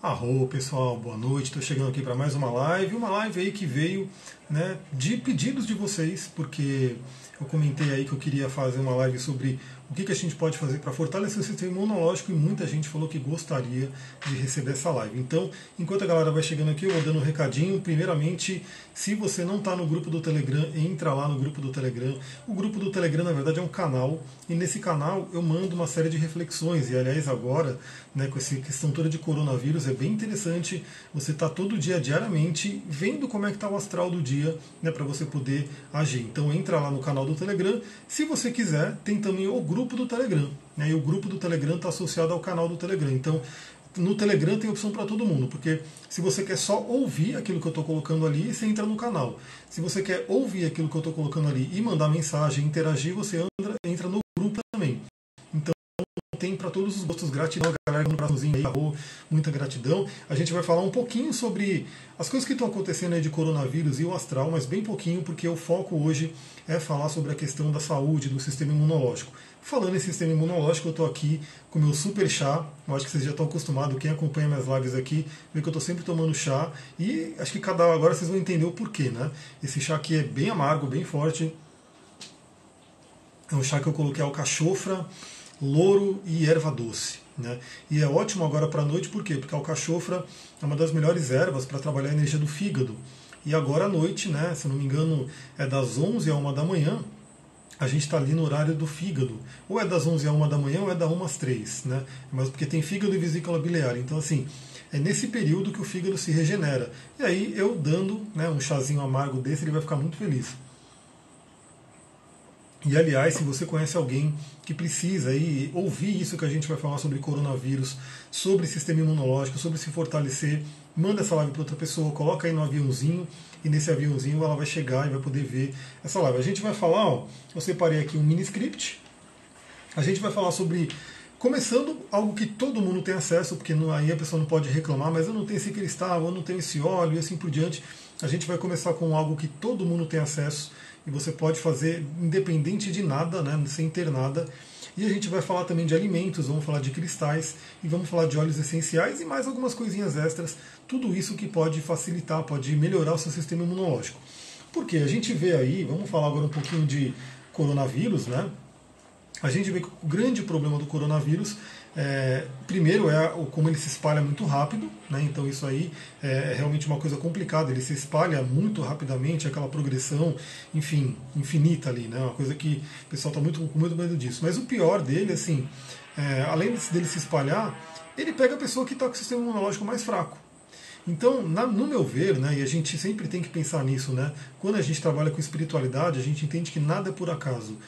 Arro, pessoal, boa noite. Estou chegando aqui para mais uma live, uma live aí que veio né, de pedidos de vocês, porque eu comentei aí que eu queria fazer uma live sobre o que, que a gente pode fazer para fortalecer o sistema imunológico e muita gente falou que gostaria de receber essa live. Então, enquanto a galera vai chegando aqui, eu vou dando um recadinho. Primeiramente, se você não está no grupo do Telegram, entra lá no grupo do Telegram. O grupo do Telegram, na verdade, é um canal e nesse canal eu mando uma série de reflexões. E aliás, agora, né, com essa questão toda de coronavírus, é bem interessante você estar tá todo dia, diariamente, vendo como é que está o astral do dia, né, para você poder agir. Então, entra lá no canal do Telegram. Se você quiser, tem também o grupo grupo do Telegram. Né? E o grupo do Telegram está associado ao canal do Telegram. Então, no Telegram tem opção para todo mundo, porque se você quer só ouvir aquilo que eu estou colocando ali, você entra no canal. Se você quer ouvir aquilo que eu estou colocando ali e mandar mensagem, interagir, você entra, entra no grupo também. Então tem para todos os gostos. Gratidão, galera, no braçozinho aí, muita gratidão. A gente vai falar um pouquinho sobre as coisas que estão acontecendo aí de coronavírus e o astral, mas bem pouquinho, porque o foco hoje é falar sobre a questão da saúde, do sistema imunológico. Falando em sistema imunológico, eu estou aqui com meu super chá. Eu acho que vocês já estão acostumados, quem acompanha minhas lives aqui, vê que eu estou sempre tomando chá. E acho que cada agora vocês vão entender o porquê, né? Esse chá aqui é bem amargo, bem forte. É um chá que eu coloquei alcachofra, louro e erva doce. Né? E é ótimo agora para a noite, por quê? Porque alcachofra é uma das melhores ervas para trabalhar a energia do fígado. E agora à noite, né, se não me engano, é das 11 a 1 da manhã, a gente está ali no horário do fígado. Ou é das 11 a 1 da manhã ou é das 1 às 3, né? Mas porque tem fígado e vesícula biliar. Então, assim, é nesse período que o fígado se regenera. E aí, eu dando né, um chazinho amargo desse, ele vai ficar muito feliz. E aliás, se você conhece alguém que precisa aí ouvir isso que a gente vai falar sobre coronavírus, sobre sistema imunológico, sobre se fortalecer, manda essa live para outra pessoa, coloca aí no aviãozinho e nesse aviãozinho ela vai chegar e vai poder ver essa live. A gente vai falar, ó, eu separei aqui um mini script. A gente vai falar sobre começando algo que todo mundo tem acesso, porque aí a pessoa não pode reclamar, mas eu não tenho esse cristal, eu não tenho esse óleo e assim por diante. A gente vai começar com algo que todo mundo tem acesso e você pode fazer independente de nada, né, sem ter nada. E a gente vai falar também de alimentos, vamos falar de cristais e vamos falar de óleos essenciais e mais algumas coisinhas extras. Tudo isso que pode facilitar, pode melhorar o seu sistema imunológico. Porque a gente vê aí, vamos falar agora um pouquinho de coronavírus, né? A gente vê que o grande problema do coronavírus é, primeiro é como ele se espalha muito rápido, né? então isso aí é realmente uma coisa complicada. Ele se espalha muito rapidamente, aquela progressão, enfim, infinita ali, né? Uma coisa que o pessoal está muito com muito medo disso. Mas o pior dele, assim, é, além dele se espalhar, ele pega a pessoa que está com o sistema imunológico mais fraco. Então, na, no meu ver, né, e a gente sempre tem que pensar nisso, né, quando a gente trabalha com espiritualidade, a gente entende que nada é por acaso.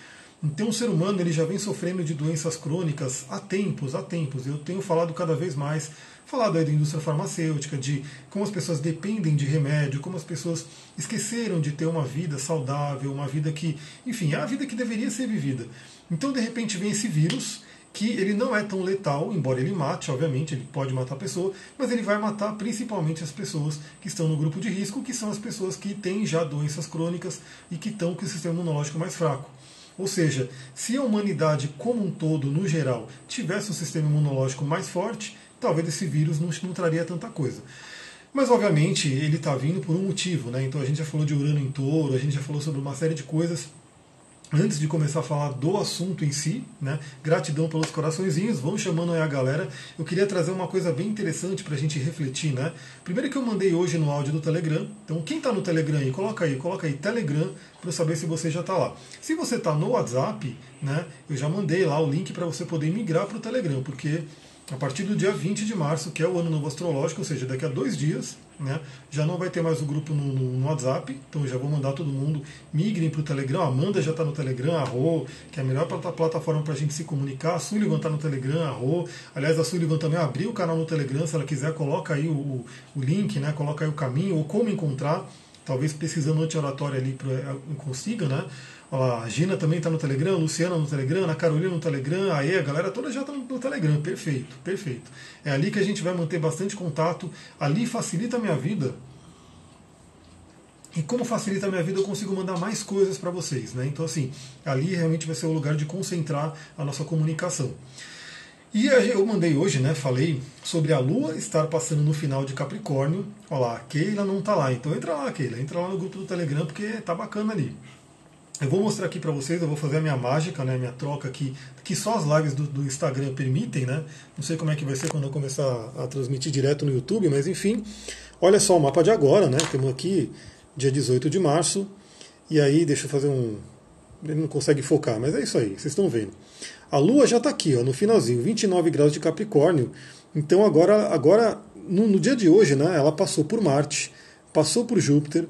Então o ser humano ele já vem sofrendo de doenças crônicas há tempos, há tempos. Eu tenho falado cada vez mais, falado aí da indústria farmacêutica, de como as pessoas dependem de remédio, como as pessoas esqueceram de ter uma vida saudável, uma vida que, enfim, é a vida que deveria ser vivida. Então de repente vem esse vírus que ele não é tão letal, embora ele mate, obviamente, ele pode matar a pessoa, mas ele vai matar principalmente as pessoas que estão no grupo de risco, que são as pessoas que têm já doenças crônicas e que estão com o sistema imunológico mais fraco. Ou seja, se a humanidade como um todo, no geral, tivesse um sistema imunológico mais forte, talvez esse vírus não, não traria tanta coisa. Mas, obviamente, ele está vindo por um motivo. Né? Então, a gente já falou de Urano em touro, a gente já falou sobre uma série de coisas antes de começar a falar do assunto em si, né? Gratidão pelos coraçõezinhos, vão chamando aí a galera. Eu queria trazer uma coisa bem interessante para a gente refletir, né? Primeiro que eu mandei hoje no áudio do Telegram. Então, quem está no Telegram aí, coloca aí, coloca aí Telegram para eu saber se você já está lá. Se você está no WhatsApp, né? Eu já mandei lá o link para você poder migrar para o Telegram, porque a partir do dia 20 de março, que é o ano novo astrológico, ou seja, daqui a dois dias, né, já não vai ter mais o grupo no, no, WhatsApp, então já vou mandar todo mundo, migrem para o Telegram, a Amanda já está no Telegram, a que é a melhor plataforma para a gente se comunicar, a Sullivan está no Telegram, a aliás, a Sullivan também abriu o canal no Telegram, se ela quiser, coloca aí o, o link, né, coloca aí o caminho, ou como encontrar, talvez pesquisando anti-oratório ali pra, consiga, né, a Gina também está no Telegram, a Luciana no Telegram, a Carolina no Telegram, a E, a galera toda já está no Telegram. Perfeito, perfeito. É ali que a gente vai manter bastante contato. Ali facilita a minha vida. E como facilita a minha vida, eu consigo mandar mais coisas para vocês. Né? Então, assim, ali realmente vai ser o lugar de concentrar a nossa comunicação. E eu mandei hoje, né? Falei sobre a Lua estar passando no final de Capricórnio. Olha lá, a Keila não tá lá. Então entra lá, Keila. Entra lá no grupo do Telegram porque tá bacana ali. Eu vou mostrar aqui para vocês, eu vou fazer a minha mágica, né, minha troca aqui, que só as lives do, do, Instagram permitem, né? Não sei como é que vai ser quando eu começar a, transmitir direto no YouTube, mas enfim. Olha só o mapa de agora, né? Temos aqui dia 18 de março. E aí, deixa eu fazer um. Ele não consegue focar, mas é isso aí, vocês estão vendo. A Lua já está aqui, ó, no finalzinho, 29 graus de Capricórnio. Então agora, agora no, no dia de hoje, né, ela passou por Marte, passou por Júpiter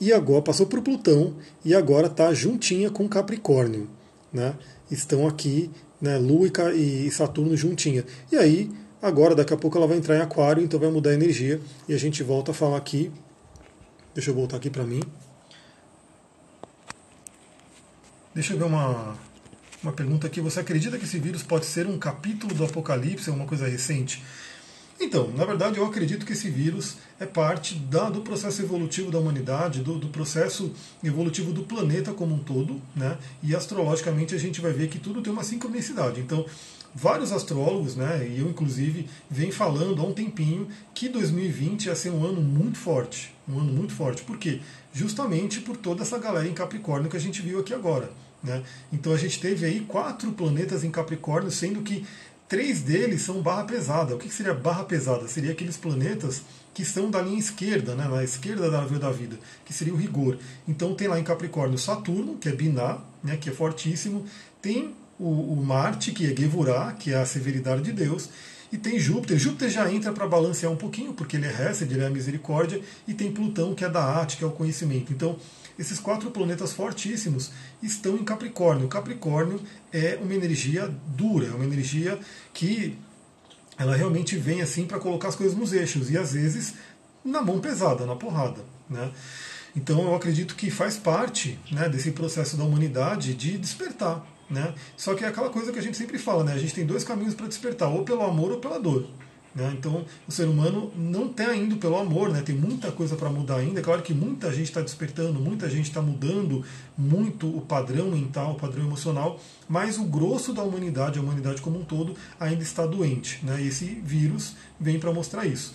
e agora passou por Plutão e agora está juntinha com Capricórnio, né? Estão aqui, né, Lua e Saturno juntinha. E aí agora daqui a pouco ela vai entrar em Aquário, então vai mudar a energia e a gente volta a falar aqui. Deixa eu voltar aqui para mim. Deixa eu ver uma uma pergunta aqui: você acredita que esse vírus pode ser um capítulo do Apocalipse, uma coisa recente? Então, na verdade, eu acredito que esse vírus é parte da, do processo evolutivo da humanidade, do, do, processo evolutivo do planeta como um todo, né? E astrologicamente a gente vai ver que tudo tem uma sincronicidade. Então, vários astrólogos, né, e eu inclusive, vem falando há um tempinho que 2020 ia ser um ano muito forte, um ano muito forte. Por quê? Justamente por toda essa galera em Capricórnio que a gente viu aqui agora. Né? Então a gente teve aí quatro planetas em Capricórnio, sendo que três deles são barra pesada. O que seria barra pesada? Seria aqueles planetas que estão da linha esquerda, né, na esquerda da árvore da vida, que seria o rigor. Então tem lá em Capricórnio Saturno, que é Biná, né, que é fortíssimo, tem o, o Marte, que é Gevurah, que é a severidade de Deus, e tem Júpiter. Júpiter já entra para balancear um pouquinho, porque ele é Hesed, ele é a misericórdia, e tem Plutão, que é da arte, que é o conhecimento. Então, esses quatro planetas fortíssimos estão em Capricórnio. Capricórnio é uma energia dura, é uma energia que ela realmente vem assim para colocar as coisas nos eixos e às vezes na mão pesada, na porrada. Né? Então eu acredito que faz parte né, desse processo da humanidade de despertar. Né? Só que é aquela coisa que a gente sempre fala, né? a gente tem dois caminhos para despertar, ou pelo amor ou pela dor. Né? Então, o ser humano não está indo pelo amor, né? tem muita coisa para mudar ainda. É claro que muita gente está despertando, muita gente está mudando muito o padrão mental, o padrão emocional, mas o grosso da humanidade, a humanidade como um todo, ainda está doente. Né? Esse vírus vem para mostrar isso.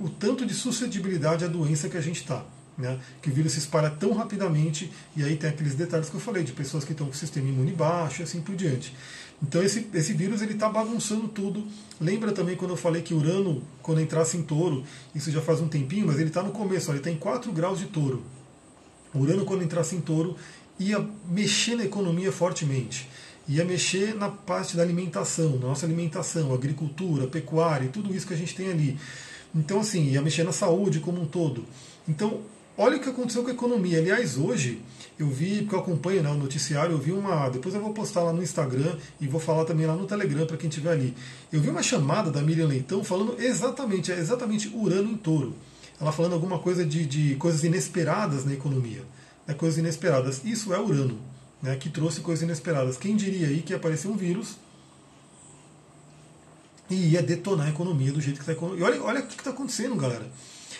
O tanto de suscetibilidade à doença que a gente está. Né, que o vírus se espalha tão rapidamente, e aí tem aqueles detalhes que eu falei, de pessoas que estão com o sistema imune baixo e assim por diante. Então esse, esse vírus ele está bagunçando tudo. Lembra também quando eu falei que Urano, quando entrasse em touro, isso já faz um tempinho, mas ele está no começo, ó, ele está em 4 graus de touro. Urano, quando entrasse em touro, ia mexer na economia fortemente. Ia mexer na parte da alimentação, na nossa alimentação, agricultura, pecuária, tudo isso que a gente tem ali. Então, assim, ia mexer na saúde como um todo. Então, olha o que aconteceu com a economia. Aliás, hoje, eu vi, porque eu acompanho né, o noticiário, eu vi uma. Depois eu vou postar lá no Instagram e vou falar também lá no Telegram para quem estiver ali. Eu vi uma chamada da Miriam Leitão falando exatamente, é exatamente Urano em touro. Ela falando alguma coisa de, de coisas inesperadas na economia. Né, coisas inesperadas. Isso é Urano, né, que trouxe coisas inesperadas. Quem diria aí que ia aparecer um vírus e ia detonar a economia do jeito que está. E olha, olha o que está acontecendo, galera.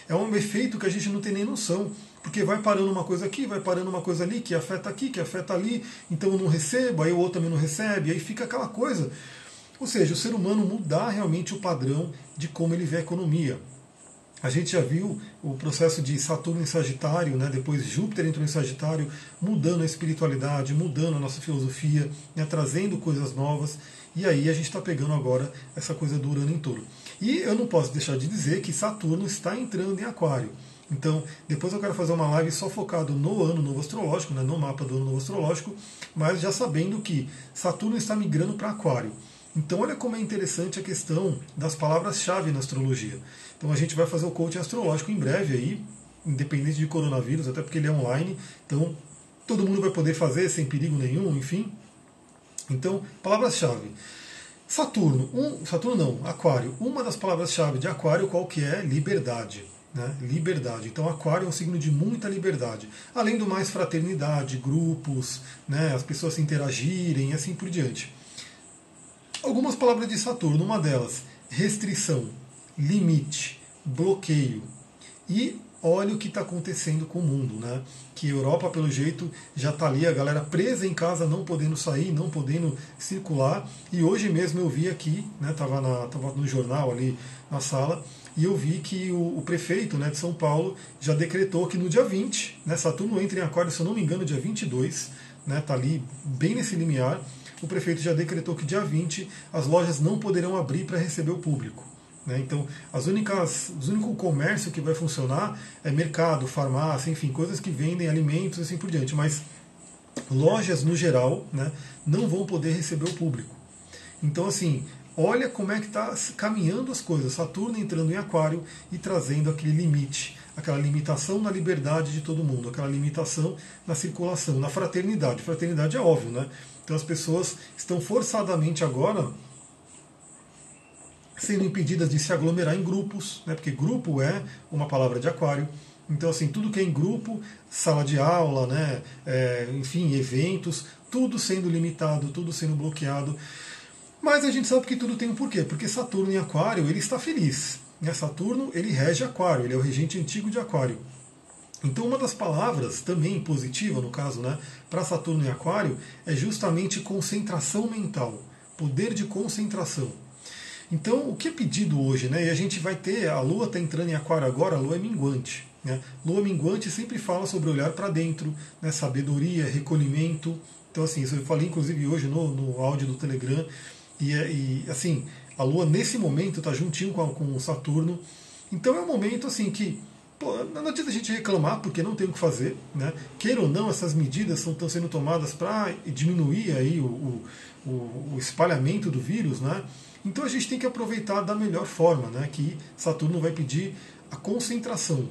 É um efeito que a gente não tem nem noção. Porque vai parando uma coisa aqui, vai parando uma coisa ali, que afeta aqui, que afeta ali, então eu não recebo, aí o outro também não recebe, aí fica aquela coisa. Ou seja, o ser humano mudar realmente o padrão de como ele vê a economia. A gente já viu o processo de Saturno em Sagitário, né? depois Júpiter entrou em Sagitário, mudando a espiritualidade, mudando a nossa filosofia, né? trazendo coisas novas. E aí a gente está pegando agora essa coisa do Urano em touro. E eu não posso deixar de dizer que Saturno está entrando em Aquário. Então, depois eu quero fazer uma live só focado no ano novo astrológico, né, no mapa do ano novo astrológico, mas já sabendo que Saturno está migrando para Aquário. Então, olha como é interessante a questão das palavras-chave na astrologia. Então, a gente vai fazer o coaching astrológico em breve aí, independente de coronavírus, até porque ele é online, então todo mundo vai poder fazer sem perigo nenhum, enfim. Então, palavras-chave. Saturno, um, Saturno não, Aquário. Uma das palavras-chave de Aquário qual que é? Liberdade. Né? Liberdade. Então, Aquário é um signo de muita liberdade. Além do mais, fraternidade, grupos, né? as pessoas se interagirem e assim por diante. Algumas palavras de Saturno, uma delas, restrição, limite, bloqueio. E olha o que está acontecendo com o mundo, né? Que Europa, pelo jeito, já está ali, a galera presa em casa, não podendo sair, não podendo circular. E hoje mesmo eu vi aqui, né? Tava, na, tava no jornal ali na sala, e eu vi que o, o, prefeito né, de São Paulo já decretou que no dia 20, né, Saturno entra em Aquário, se eu não me engano, dia 22, né, tá ali bem nesse limiar, o prefeito já decretou que dia 20 as lojas não poderão abrir para receber o público. Né? Então, as únicas, os único comércio que vai funcionar é mercado, farmácia, enfim, coisas que vendem alimentos e assim por diante. Mas lojas, no geral, né, não vão poder receber o público. Então, assim, olha como é que está caminhando as coisas. Saturno entrando em Aquário e trazendo aquele limite, aquela limitação na liberdade de todo mundo, aquela limitação na circulação, na fraternidade. Fraternidade é óbvio, né? Então as pessoas estão forçadamente agora sendo impedidas de se aglomerar em grupos, né, porque grupo é uma palavra de aquário. Então, assim, tudo que é em grupo, sala de aula, né, é, enfim, eventos, tudo sendo limitado, tudo sendo bloqueado. Mas a gente sabe que tudo tem um porquê, porque Saturno em Aquário ele está feliz. Né? Saturno ele rege Aquário, ele é o regente antigo de Aquário. Então, uma das palavras também positiva, no caso, né, para Saturno em Aquário, é justamente concentração mental, poder de concentração. Então, o que é pedido hoje, né? E a gente vai ter, a Lua está entrando em Aquário agora, a Lua é minguante. Né? Lua minguante sempre fala sobre olhar para dentro, né? sabedoria, recolhimento. Então, assim, isso eu falei inclusive hoje no, no áudio do Telegram. E, é, e assim, a Lua nesse momento está juntinho com, a, com o Saturno. Então é um momento assim que não adianta a gente reclamar porque não tem o que fazer, né? Queira ou não, essas medidas estão sendo tomadas para diminuir aí o, o, o, espalhamento do vírus, né? Então a gente tem que aproveitar da melhor forma, né? Que Saturno vai pedir a concentração.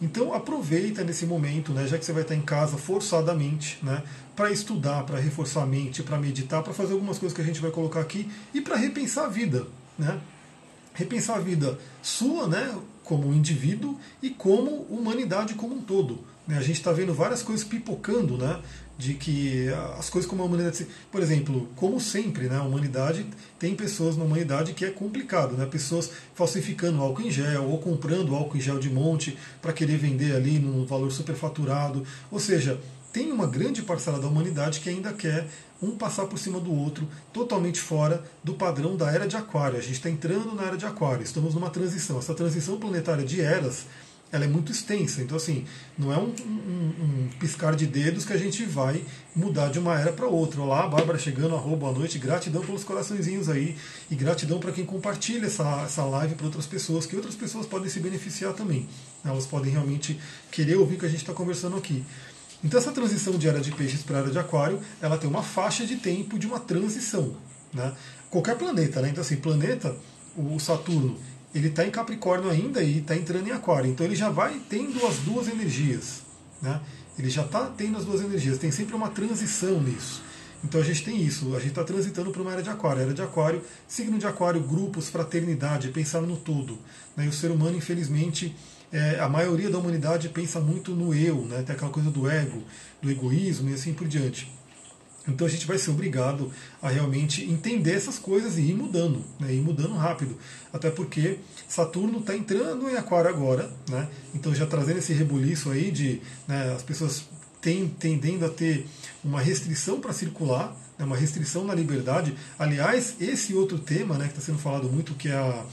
Então aproveita nesse momento, né? Já que você vai estar em casa forçadamente, né? Para estudar, para reforçar a mente, para meditar, para fazer algumas coisas que a gente vai colocar aqui e para repensar a vida, né? Repensar a vida sua, né? Como indivíduo e como humanidade como um todo. Né? A gente está vendo várias coisas pipocando, né? De que as coisas como a humanidade. Por exemplo, como sempre, né, a humanidade tem pessoas na humanidade que é complicado, né? Pessoas falsificando álcool em gel ou comprando álcool em gel de monte para querer vender ali no valor superfaturado. Ou seja, tem uma grande parcela da humanidade que ainda quer um passar por cima do outro, totalmente fora do padrão da era de Aquário. A gente está entrando na era de Aquário, estamos numa transição. Essa transição planetária de eras ela é muito extensa. Então, assim, não é um, um, um, piscar de dedos que a gente vai mudar de uma era para outra. Olá, Bárbara chegando, arroba, boa noite. Gratidão pelos coraçõezinhos aí. E gratidão para quem compartilha essa, essa live para outras pessoas, que outras pessoas podem se beneficiar também. Elas podem realmente querer ouvir o que a gente está conversando aqui. Então, essa transição de era de peixes para era de aquário, ela tem uma faixa de tempo de uma transição. Né? Qualquer planeta, né? Então, assim, planeta, o Saturno, ele está em Capricórnio ainda e está entrando em Aquário. Então ele já vai tendo as duas energias. Né? Ele já está tendo as duas energias. Tem sempre uma transição nisso. Então a gente tem isso. A gente está transitando para uma era de Aquário. Era de Aquário, signo de Aquário, grupos, fraternidade, pensar no todo. Né? E o ser humano, infelizmente, é, a maioria da humanidade pensa muito no eu, né? tem aquela coisa do ego, do egoísmo e assim por diante. Então a gente vai ser obrigado a realmente entender essas coisas e ir mudando, né, ir mudando rápido. Até porque Saturno está entrando em Aquário agora, né, então já trazendo esse rebuliço aí de né, as pessoas tem, tendendo a ter uma restrição para circular, né, uma restrição na liberdade. Aliás, esse outro tema né, que está sendo falado muito, que é a,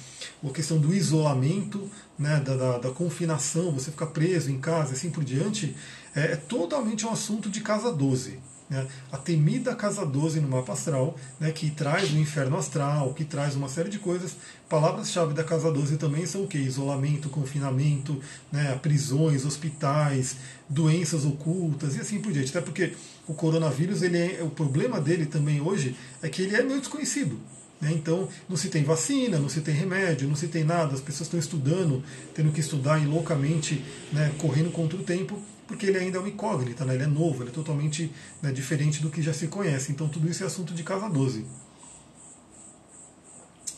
a questão do isolamento, né, da, da, da, confinação, você ficar preso em casa e assim por diante, é, é totalmente um assunto de casa 12 né, a temida casa 12 no mapa astral, né, que traz o inferno astral, que traz uma série de coisas. Palavras-chave da casa 12 também são o que? Isolamento, confinamento, né, prisões, hospitais, doenças ocultas e assim por diante. Até porque o coronavírus, ele é, o problema dele também hoje é que ele é meio desconhecido. Né, então, não se tem vacina, não se tem remédio, não se tem nada, as pessoas estão estudando, tendo que estudar e loucamente, né, correndo contra o tempo, porque ele ainda é uma incógnita, né? ele é novo, ele é totalmente né, diferente do que já se conhece. Então tudo isso é assunto de casa 12.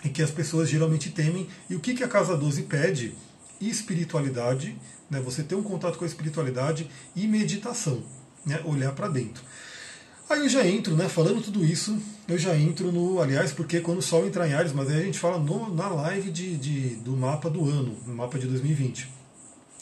E que as pessoas geralmente temem. E o que, que a casa 12 pede? Espiritualidade, né? você ter um contato com a espiritualidade e meditação, né? olhar para dentro. Aí eu já entro, né, falando tudo isso, eu já entro no, aliás, porque quando o Sol entrar em Ares, mas aí a gente fala no, na live de, de, do mapa do ano, no mapa de 2020.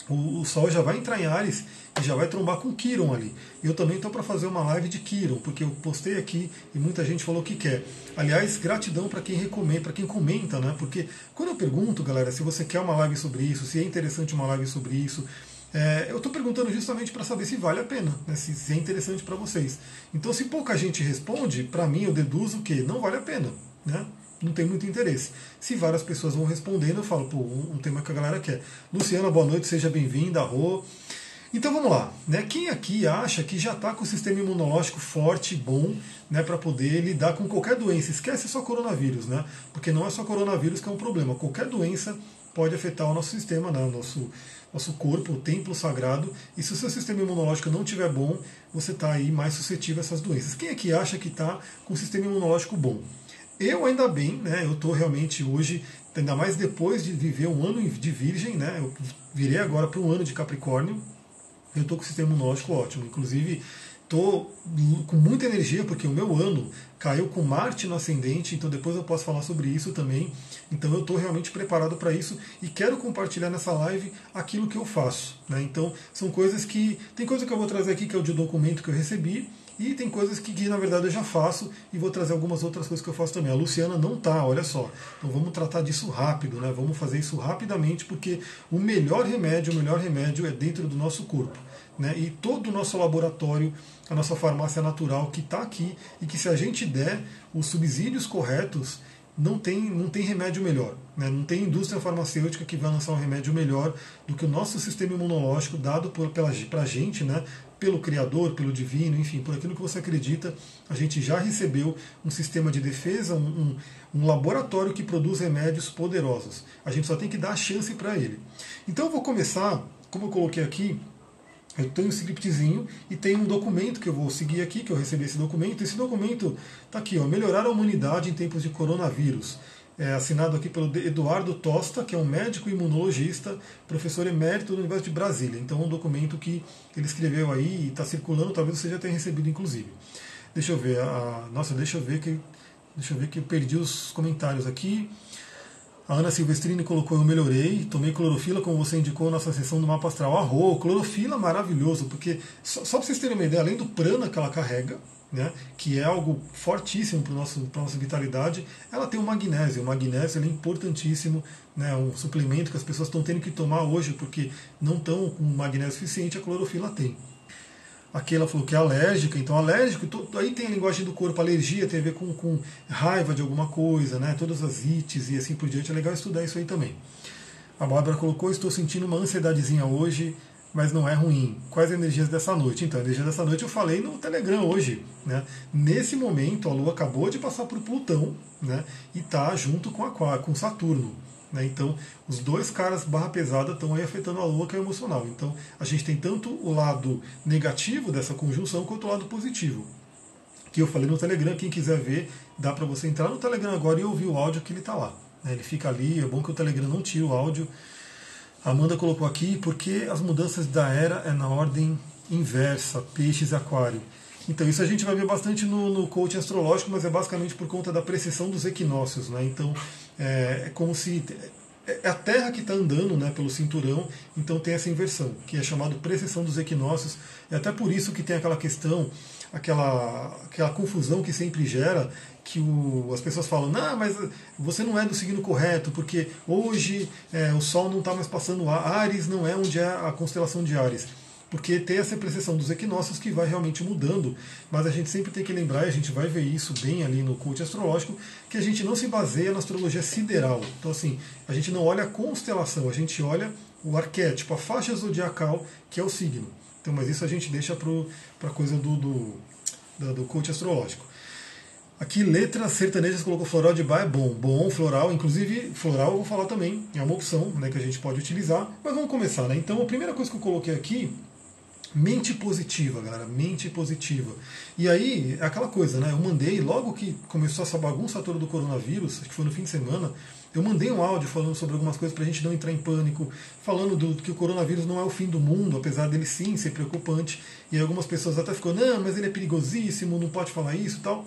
O, o Sol já vai entrar em Ares e já vai trombar com Quiron ali. Eu também estou para fazer uma live de Quiron, porque eu postei aqui e muita gente falou que quer. Aliás, gratidão para quem recomenda, para quem comenta, né? Porque quando eu pergunto, galera, se você quer uma live sobre isso, se é interessante uma live sobre isso, é, eu estou perguntando justamente para saber se vale a pena, né, se, se, é interessante para vocês. Então, se pouca gente responde, para mim eu deduzo que não vale a pena. Né? Não tem muito interesse. Se várias pessoas vão respondendo, eu falo, pô, um, um tema que a galera quer. Luciana, boa noite, seja bem-vinda, Rô. Então vamos lá, né? Quem aqui acha que já está com o sistema imunológico forte, bom, né, para poder lidar com qualquer doença? Esquece só coronavírus, né? Porque não é só coronavírus que é um problema. Qualquer doença pode afetar o nosso sistema, né, nosso, nosso corpo, o templo sagrado. E se o seu sistema imunológico não estiver bom, você está aí mais suscetível a essas doenças. Quem aqui acha que está com o sistema imunológico bom? Eu ainda bem, né? Eu estou realmente hoje, ainda mais depois de viver um ano de virgem, né? Eu virei agora para um ano de Capricórnio. Eu estou com o sistema imunológico ótimo. Inclusive, estou com muita energia, porque o meu ano caiu com Marte no ascendente, então depois eu posso falar sobre isso também. Então eu estou realmente preparado para isso e quero compartilhar nessa live aquilo que eu faço. Né? Então são coisas que. Tem coisa que eu vou trazer aqui que é o de documento que eu recebi e tem coisas que, que, na verdade eu já faço e vou trazer algumas outras coisas que eu faço também. A Luciana não tá, olha só. Então vamos tratar disso rápido, né? Vamos fazer isso rapidamente porque o melhor remédio, o melhor remédio é dentro do nosso corpo. Né? E todo o nosso laboratório, a nossa farmácia natural que está aqui e que se a gente der os subsídios corretos, não tem, não tem remédio melhor. Né? Não tem indústria farmacêutica que vai lançar um remédio melhor do que o nosso sistema imunológico dado para a gente, né? Pelo Criador, pelo Divino, enfim, por aquilo que você acredita, a gente já recebeu um sistema de defesa, um, um, um laboratório que produz remédios poderosos. A gente só tem que dar a chance para ele. Então eu vou começar, como eu coloquei aqui, eu tenho um scriptzinho e tem um documento que eu vou seguir aqui, que eu recebi esse documento. Esse documento está aqui, ó, melhorar a humanidade em tempos de coronavírus é, assinado aqui pelo Eduardo Tosta, que é um médico imunologista, professor emérito da Universidade de Brasília. Então, um documento que ele escreveu aí e está circulando, talvez você já tenha recebido, inclusive. Deixa eu ver, a, nossa, deixa eu ver que deixa eu ver que eu perdi os comentários aqui. A Ana Silvestrini colocou: Eu melhorei, tomei clorofila, como você indicou na nossa sessão do mapa astral. Arro, clorofila maravilhoso, porque só, só para vocês terem uma ideia, além do prana que ela carrega, né, que é algo fortíssimo para a nossa vitalidade, ela tem o magnésio. O magnésio é importantíssimo, né, um suplemento que as pessoas estão tendo que tomar hoje porque não estão com magnésio suficiente, a clorofila tem. Aqui ela falou que é alérgica, então alérgico, aí tem a linguagem do corpo, alergia tem a ver com, com raiva de alguma coisa, né, todas as ites e assim por diante, é legal estudar isso aí também. A Bárbara colocou, estou sentindo uma ansiedadezinha hoje, mas não é ruim. Quais energias dessa noite? Então, a energia dessa noite eu falei no Telegram hoje. Né? Nesse momento, a Lua acabou de passar por Plutão né? e está junto com, a, com Saturno. Né? Então, os dois caras barra pesada estão aí afetando a Lua, que é emocional. Então, a gente tem tanto o lado negativo dessa conjunção quanto o lado positivo. Que eu falei no Telegram, quem quiser ver, dá para você entrar no Telegram agora e ouvir o áudio que ele está lá. Né? Ele fica ali, é bom que o Telegram não tire o áudio Amanda colocou aqui, porque as mudanças da era é na ordem inversa, peixes e aquário. Então, isso a gente vai ver bastante no, no coaching astrológico, mas é basicamente por conta da precessão dos equinócios. Né? Então, é, é como se. É a Terra que está andando né, pelo cinturão, então tem essa inversão, que é chamado precessão dos equinócios. É até por isso que tem aquela questão, aquela, aquela confusão que sempre gera que o, as pessoas falam, não, mas você não é do signo correto, porque hoje é, o Sol não está mais passando Ares, não é onde é a constelação de Ares. Porque tem essa precessão dos equinócios que vai realmente mudando, mas a gente sempre tem que lembrar, e a gente vai ver isso bem ali no culto astrológico, que a gente não se baseia na astrologia sideral. Então, assim, a gente não olha a constelação, a gente olha o arquétipo, a faixa zodiacal, que é o signo. Então, mas isso a gente deixa para a coisa do, do, do coach astrológico. Aqui, letras sertanejas colocou floral de bar é bom. Bom, floral, inclusive floral eu vou falar também, é uma opção né, que a gente pode utilizar. Mas vamos começar, né? Então, a primeira coisa que eu coloquei aqui, mente positiva, galera, mente positiva. E aí, é aquela coisa, né? Eu mandei, logo que começou essa bagunça toda do coronavírus, acho que foi no fim de semana, eu mandei um áudio falando sobre algumas coisas para a gente não entrar em pânico, falando do, que o coronavírus não é o fim do mundo, apesar dele sim ser preocupante. E algumas pessoas até ficou, não, mas ele é perigosíssimo, não pode falar isso e tal.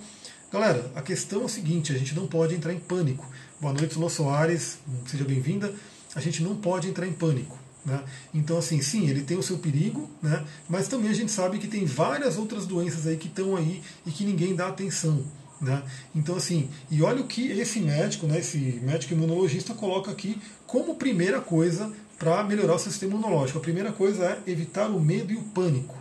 Galera, a questão é o seguinte: a gente não pode entrar em pânico. Boa noite, Lô Soares, seja bem-vinda. A gente não pode entrar em pânico. Né? Então, assim, sim, ele tem o seu perigo, né? mas também a gente sabe que tem várias outras doenças aí que estão aí e que ninguém dá atenção. Né? Então, assim, e olha o que esse médico, né, esse médico imunologista, coloca aqui como primeira coisa para melhorar o sistema imunológico. A primeira coisa é evitar o medo e o pânico.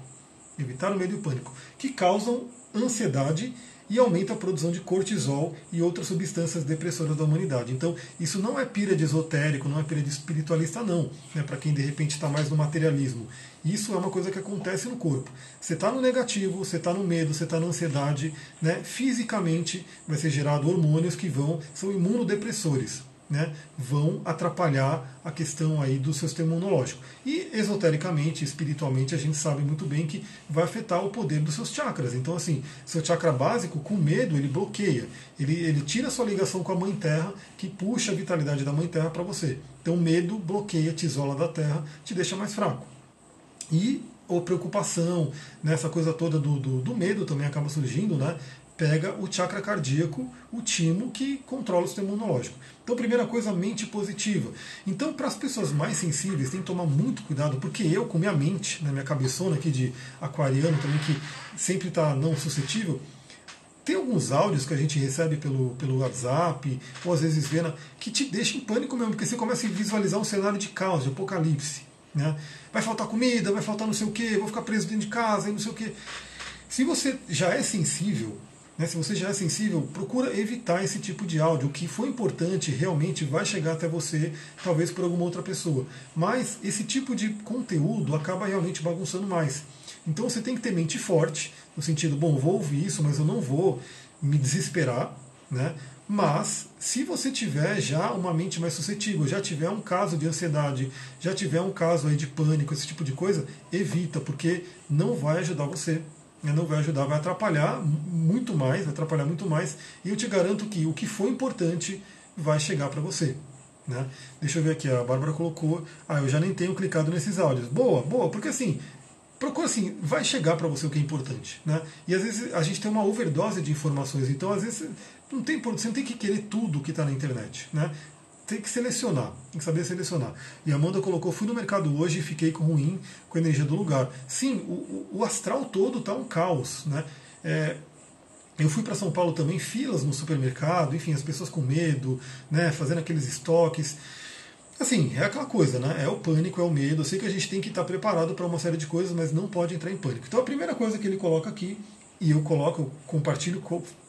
Evitar o medo e o pânico, que causam ansiedade e aumenta a produção de cortisol e outras substâncias depressoras da humanidade. Então, isso não é pira de esotérico, não é pira de espiritualista, não, né, para quem de repente está mais no materialismo. Isso é uma coisa que acontece no corpo. Você está no negativo, você está no medo, você está na ansiedade, né, fisicamente vai ser gerado hormônios que vão, são imunodepressores né, vão atrapalhar a questão aí do sistema imunológico. E esotericamente, espiritualmente, a gente sabe muito bem que vai afetar o poder dos seus chakras. Então, assim, seu chakra básico, com medo, ele bloqueia. Ele, ele tira sua ligação com a Mãe Terra, que puxa a vitalidade da Mãe Terra para você. Então, medo bloqueia, te isola da Terra, te deixa mais fraco. E ou preocupação, né, coisa toda do, do, do, medo também acaba surgindo, né? Pega o chakra cardíaco, o timo, que controla o sistema imunológico. Então, primeira coisa, mente positiva. Então, para as pessoas mais sensíveis, tem que tomar muito cuidado, porque eu, com minha mente, né, minha cabeçona aqui de aquariano também, que sempre está não suscetível, tem alguns áudios que a gente recebe pelo, pelo WhatsApp, ou às vezes vê, que te deixa em pânico mesmo, porque você começa a visualizar um cenário de caos, de apocalipse. Né? Vai faltar comida, vai faltar não sei o que, vou ficar preso dentro de casa não sei o que. Se você já é sensível, né? Se você já é sensível, procura evitar esse tipo de áudio. O que foi importante realmente vai chegar até você, talvez por alguma outra pessoa. Mas esse tipo de conteúdo acaba realmente bagunçando mais. Então você tem que ter mente forte, no sentido, bom, vou ouvir isso, mas eu não vou me desesperar, né? Mas se você tiver já uma mente mais suscetível, já tiver um caso de ansiedade, já tiver um caso aí de pânico, esse tipo de coisa, evita, porque não vai ajudar você não vai ajudar, vai atrapalhar muito mais, vai atrapalhar muito mais, e eu te garanto que o que for importante vai chegar para você. Né? Deixa eu ver aqui, a Bárbara colocou, ah, eu já nem tenho clicado nesses áudios. Boa, boa, porque assim, procura assim, vai chegar para você o que é importante. Né? E às vezes a gente tem uma overdose de informações, então às vezes não tem, você não tem que querer tudo que está na internet. Né? Tem que selecionar, tem que saber selecionar. E a Amanda colocou, fui no mercado hoje e fiquei com ruim com a energia do lugar. Sim, o, o astral todo está um caos. Né? É, eu fui para São Paulo também, filas no supermercado, enfim, as pessoas com medo, né, fazendo aqueles estoques. Assim, é aquela coisa, né? É o pânico, é o medo. Eu sei que a gente tem que estar preparado para uma série de coisas, mas não pode entrar em pânico. Então a primeira coisa que ele coloca aqui, e eu coloco, compartilho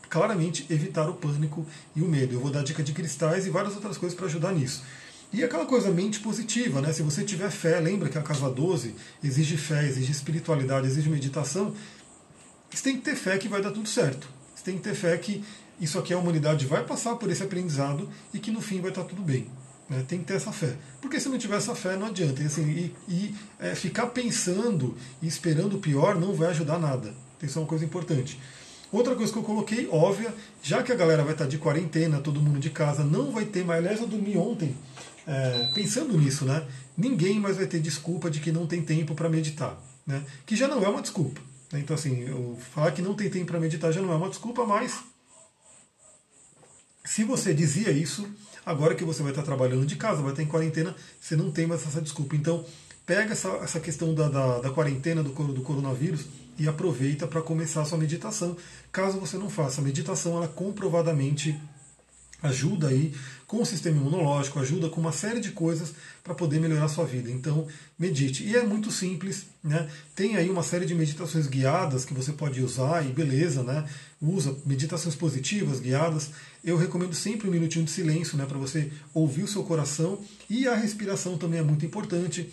claramente evitar o pânico e o medo. Eu vou dar dica de cristais e várias outras coisas para ajudar nisso. E aquela coisa, mente positiva, né? Se você tiver fé, lembra que a casa 12 exige fé, exige espiritualidade, exige meditação. Você tem que ter fé que vai dar tudo certo. Você tem que ter fé que isso aqui a humanidade vai passar por esse aprendizado e que no fim vai estar tudo bem. Né? Tem que ter essa fé. Porque se não tiver essa fé, não adianta. E, assim, e, e é, ficar pensando e esperando o pior não vai ajudar nada. Isso é uma coisa importante. Outra coisa que eu coloquei, óbvia, já que a galera vai estar de quarentena, todo mundo de casa, não vai ter mais. Aliás, eu dormi ontem é, pensando nisso, né? Ninguém mais vai ter desculpa de que não tem tempo para meditar, né? Que já não é uma desculpa. Né? Então, assim, eu falar que não tem tempo para meditar já não é uma desculpa, mas se você dizia isso, agora que você vai estar trabalhando de casa, vai estar em quarentena, você não tem mais essa desculpa. Então, pega essa, essa questão da, da, da quarentena, do, do coronavírus, e aproveita para começar a sua meditação. Caso você não faça, a meditação ela comprovadamente ajuda aí com o sistema imunológico, ajuda com uma série de coisas para poder melhorar a sua vida. Então, medite. E é muito simples, né? Tem aí uma série de meditações guiadas que você pode usar e beleza, né? Usa meditações positivas, guiadas. Eu recomendo sempre um minutinho de silêncio, né, para você ouvir o seu coração e a respiração também é muito importante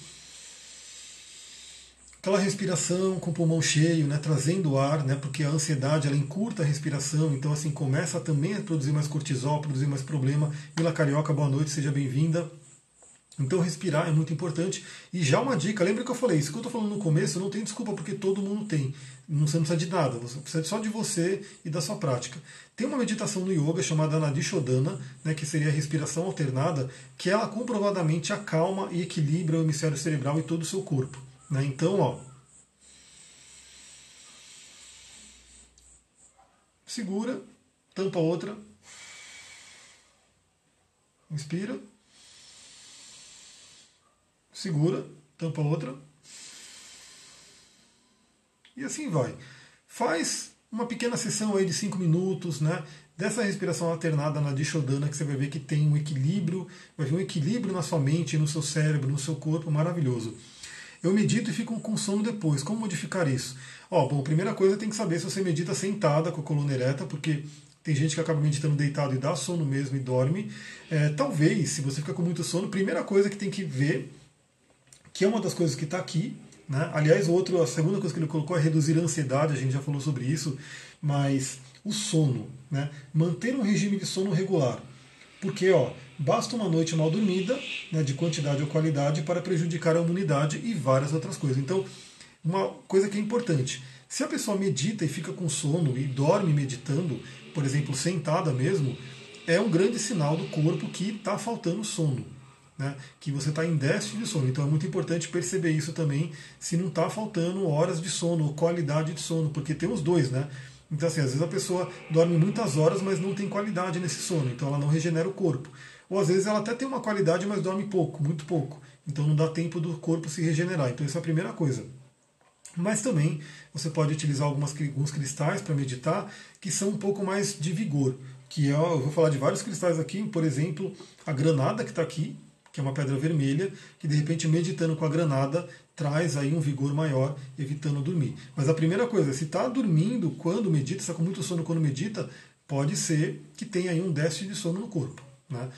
aquela respiração com o pulmão cheio, né, trazendo ar, né, porque a ansiedade ela encurta a respiração, então assim começa também a produzir mais cortisol, produzir mais problema. Vila Carioca, boa noite, seja bem-vinda. Então respirar é muito importante. E já uma dica, lembra que eu falei, isso que eu estou falando no começo, não tem desculpa, porque todo mundo tem. Você não precisa de nada, você precisa só de você e da sua prática. Tem uma meditação no yoga chamada Nadishodana, né, que seria a respiração alternada, que ela comprovadamente acalma e equilibra o hemisfério cerebral e todo o seu corpo. Né? Então, ó, segura, tampa outra, inspira, segura, tampa outra. E assim vai. Faz uma pequena sessão aí de 5 minutos, né? Dessa respiração alternada na Dishodana, que você vai ver que tem um equilíbrio, vai ver um equilíbrio na sua mente, no seu cérebro, no seu corpo, maravilhoso. Eu medito e fico com sono depois. Como modificar isso? Ó, bom, primeira coisa tem que saber se você medita sentada com a coluna ereta, porque tem gente que acaba meditando deitado e dá sono mesmo e dorme. É, talvez, se você fica com muito sono, primeira coisa que tem que ver, que é uma das coisas que está aqui, né? Aliás, outro, a segunda coisa que ele colocou é reduzir a ansiedade, a gente já falou sobre isso, mas o sono, né? manter um regime de sono regular. Porque ó, basta uma noite mal dormida, né, de quantidade ou qualidade, para prejudicar a imunidade e várias outras coisas. Então, uma coisa que é importante: se a pessoa medita e fica com sono e dorme meditando, por exemplo, sentada mesmo, é um grande sinal do corpo que está faltando sono né, que você está em déficit de sono. Então é muito importante perceber isso também, se não está faltando horas de sono ou qualidade de sono, porque tem os dois, né? Então, assim, às vezes a pessoa dorme muitas horas, mas não tem qualidade nesse sono, então ela não regenera o corpo. Ou às vezes ela até tem uma qualidade, mas dorme pouco, muito pouco. Então não dá tempo do corpo se regenerar. Então, essa é a primeira coisa. Mas também você pode utilizar algumas, alguns cristais para meditar que são um pouco mais de vigor. Que é, eu vou falar de vários cristais aqui, por exemplo, a granada que está aqui, que é uma pedra vermelha, que de repente meditando com a granada traz aí um vigor maior, evitando dormir. Mas a primeira coisa, se está dormindo quando medita, está com muito sono quando medita, pode ser que tenha aí um déficit de sono no corpo. Né?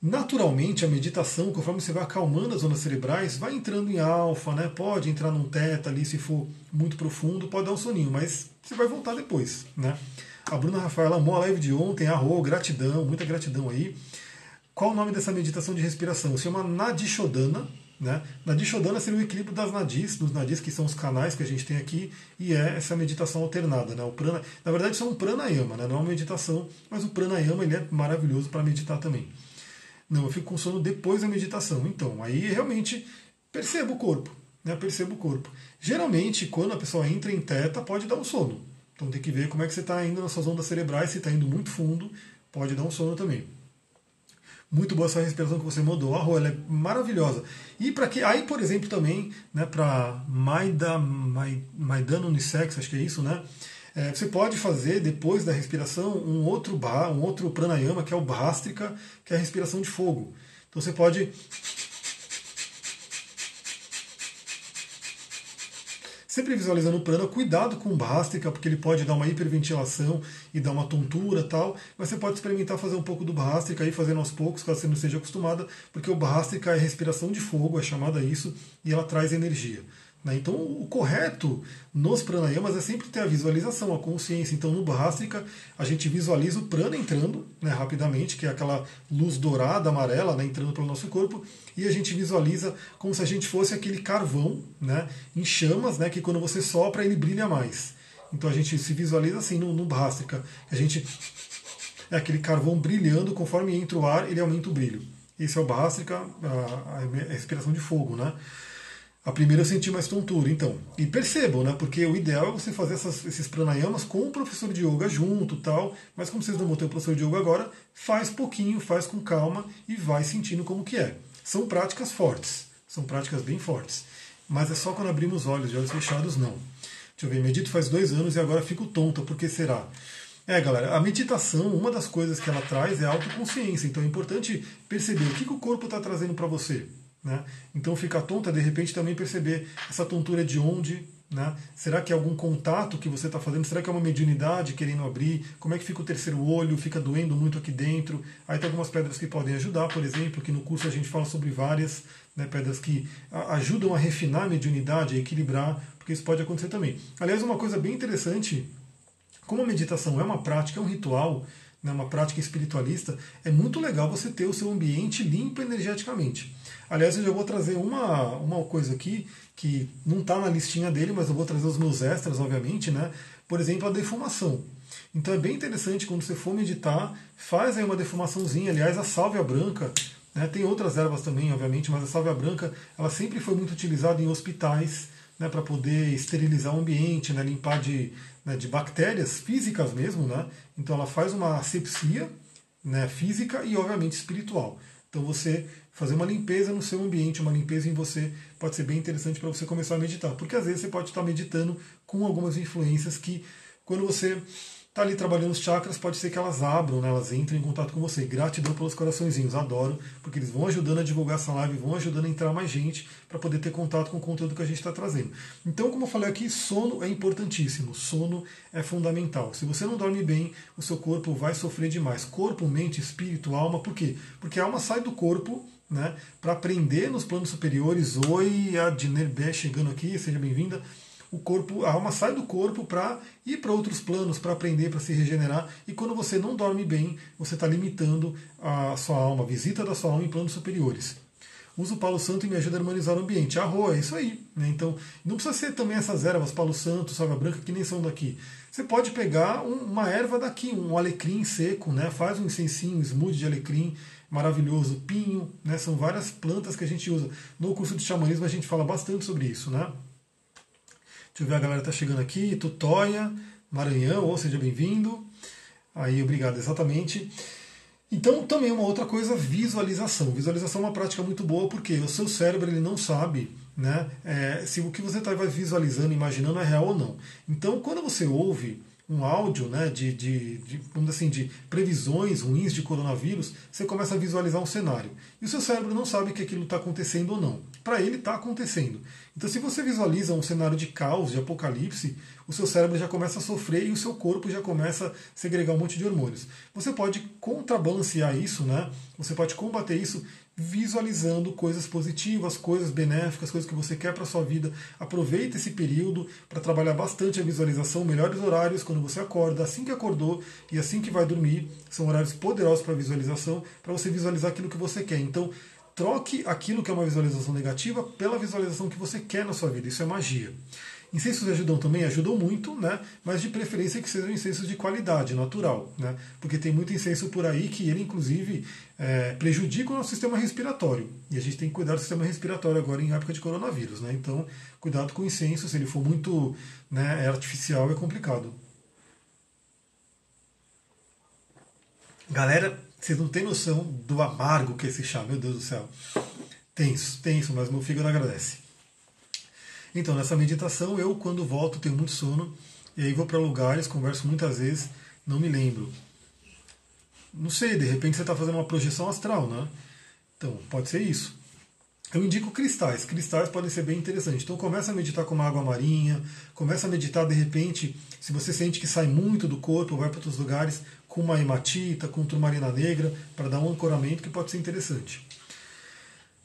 Naturalmente, a meditação, conforme você vai acalmando as zonas cerebrais, vai entrando em alfa, né? pode entrar num teta ali se for muito profundo, pode dar um soninho, mas você vai voltar depois. Né? A Bruna Rafaela amou a live de ontem, arro, gratidão, muita gratidão aí. Qual o nome dessa meditação de respiração? Se chama Nadishodana. Né? Nadishodana seria o equilíbrio das nadis, dos nadis que são os canais que a gente tem aqui, e é essa meditação alternada. Né? O prana, na verdade, isso é um pranayama, né? não é uma meditação, mas o pranayama ele é maravilhoso para meditar também. Não, eu fico com sono depois da meditação. Então, aí realmente percebo o corpo. Né? Percebo o corpo. Geralmente, quando a pessoa entra em teta, pode dar um sono. Então tem que ver como é que você está indo nas suas ondas cerebrais, se está indo muito fundo, pode dar um sono também. Muito boa essa respiração que você mudou. A ela é maravilhosa. E para que aí, por exemplo, também, né, para Maida, Maidano Unissex, acho que é isso, né? É, você pode fazer depois da respiração um outro bar, um outro pranayama, que é o Bhastrika, que é a respiração de fogo. Então você pode Sempre visualizando o prana, cuidado com o Bhastrika, porque ele pode dar uma hiperventilação e dar uma tontura tal, mas você pode experimentar fazer um pouco do Bhastrika aí, fazendo aos poucos, caso você não esteja acostumada, porque o Bhastrika é respiração de fogo, é chamada isso, e ela traz energia. Né? Então, o correto nos pranayamas é sempre ter a visualização, a consciência. Então, no Bhastrika, a gente visualiza o prana entrando né, rapidamente, que é aquela luz dourada, amarela, né, entrando pelo nosso corpo, e a gente visualiza como se a gente fosse aquele carvão né, em chamas, né, que quando você sopra, ele brilha mais. Então, a gente se visualiza assim no, no Bhastrika. A gente é aquele carvão brilhando, conforme entra o ar, ele aumenta o brilho. Esse é o Bhastrika, a, a respiração de fogo, né? A primeira eu senti mais tontura, então. E percebam, né? Porque o ideal é você fazer essas, esses pranayamas com o professor de yoga junto tal. Mas como vocês não vão ter o professor de yoga agora, faz pouquinho, faz com calma e vai sentindo como que é. São práticas fortes, são práticas bem fortes. Mas é só quando abrimos os olhos, de olhos fechados, não. Deixa eu ver, medito faz dois anos e agora fico tonta, por que será? É, galera, a meditação, uma das coisas que ela traz é a autoconsciência. Então é importante perceber o que, que o corpo está trazendo para você. Né? Então ficar tonta, de repente também perceber essa tontura de onde, né? Será que é algum contato que você está fazendo? Será que é uma mediunidade querendo abrir? Como é que fica o terceiro olho? Fica doendo muito aqui dentro? Aí tem algumas pedras que podem ajudar, por exemplo, que no curso a gente fala sobre várias né, pedras que ajudam a refinar a mediunidade, a equilibrar, porque isso pode acontecer também. Aliás, uma coisa bem interessante, como a meditação é uma prática, é um ritual, né, uma prática espiritualista, é muito legal você ter o seu ambiente limpo energeticamente. Aliás, eu já vou trazer uma, uma coisa aqui que não está na listinha dele, mas eu vou trazer os meus extras, obviamente, né? Por exemplo, a defumação. Então é bem interessante quando você for meditar, faz aí uma defumaçãozinha. Aliás, a sálvia branca, né, tem outras ervas também, obviamente, mas a sálvia branca ela sempre foi muito utilizada em hospitais né, para poder esterilizar o ambiente, né, limpar de, né, de bactérias físicas mesmo. Né? Então ela faz uma asepsia né, física e, obviamente, espiritual. Então você fazer uma limpeza no seu ambiente, uma limpeza em você, pode ser bem interessante para você começar a meditar. Porque às vezes você pode estar meditando com algumas influências que, quando você está ali trabalhando os chakras, pode ser que elas abram, né, elas entrem em contato com você. Gratidão pelos coraçõezinhos, adoro, porque eles vão ajudando a divulgar essa live, vão ajudando a entrar mais gente para poder ter contato com o conteúdo que a gente está trazendo. Então, como eu falei aqui, sono é importantíssimo, sono é fundamental. Se você não dorme bem, o seu corpo vai sofrer demais. Corpo, mente, espírito, alma, por quê? Porque a alma sai do corpo né, para aprender nos planos superiores. Oi, a Dinerbé chegando aqui, seja bem-vinda o corpo, a alma sai do corpo para ir para outros planos, para aprender, para se regenerar. E quando você não dorme bem, você está limitando a sua alma, a visita da sua alma em planos superiores. Uso o Palo Santo e me ajuda a harmonizar o ambiente. Arro, é isso aí. Né? Então, não precisa ser também essas ervas, Palo Santo, salva branca, que nem são daqui. Você pode pegar um, uma erva daqui, um alecrim seco, né? faz um incensinho, um smoothie de alecrim, maravilhoso, pinho, né? são várias plantas que a gente usa. No curso de xamanismo a gente fala bastante sobre isso. Né? Deixa eu ver, a galera está chegando aqui. Tutóia, Maranhão, ou seja bem-vindo. Aí, obrigado, exatamente. Então, também uma outra coisa, visualização. Visualização é uma prática muito boa porque o seu cérebro ele não sabe né, é, se o que você está visualizando, imaginando é real ou não. Então, quando você ouve um áudio né, de, de, de, assim, de previsões ruins de coronavírus, você começa a visualizar um cenário. E o seu cérebro não sabe que aquilo está acontecendo ou não. Para ele está acontecendo. Então, se você visualiza um cenário de caos, de apocalipse, o seu cérebro já começa a sofrer e o seu corpo já começa a segregar um monte de hormônios. Você pode contrabalancear isso, né? Você pode combater isso visualizando coisas positivas, coisas benéficas, coisas que você quer para sua vida. Aproveite esse período para trabalhar bastante a visualização, melhores horários quando você acorda, assim que acordou e assim que vai dormir, são horários poderosos para visualização, para você visualizar aquilo que você quer. Então, troque aquilo que é uma visualização negativa pela visualização que você quer na sua vida. Isso é magia. Incensos ajudam também? Ajudam muito, né? mas de preferência que sejam incensos de qualidade, natural. Né? Porque tem muito incenso por aí que ele, inclusive, é, prejudica o nosso sistema respiratório. E a gente tem que cuidar do sistema respiratório agora em época de coronavírus. Né? Então, cuidado com o incenso, se ele for muito né, é artificial, é complicado. Galera, vocês não têm noção do amargo que é esse chá, meu Deus do céu. Tenso, tenso, mas meu fígado agradece. Então, nessa meditação, eu, quando volto, tenho muito sono, e aí vou para lugares, converso muitas vezes, não me lembro. Não sei, de repente você está fazendo uma projeção astral, né? Então, pode ser isso. Eu indico cristais. Cristais podem ser bem interessantes. Então começa a meditar com uma água marinha, começa a meditar de repente, se você sente que sai muito do corpo, vai para outros lugares, com uma hematita, com turmalina negra, para dar um ancoramento que pode ser interessante.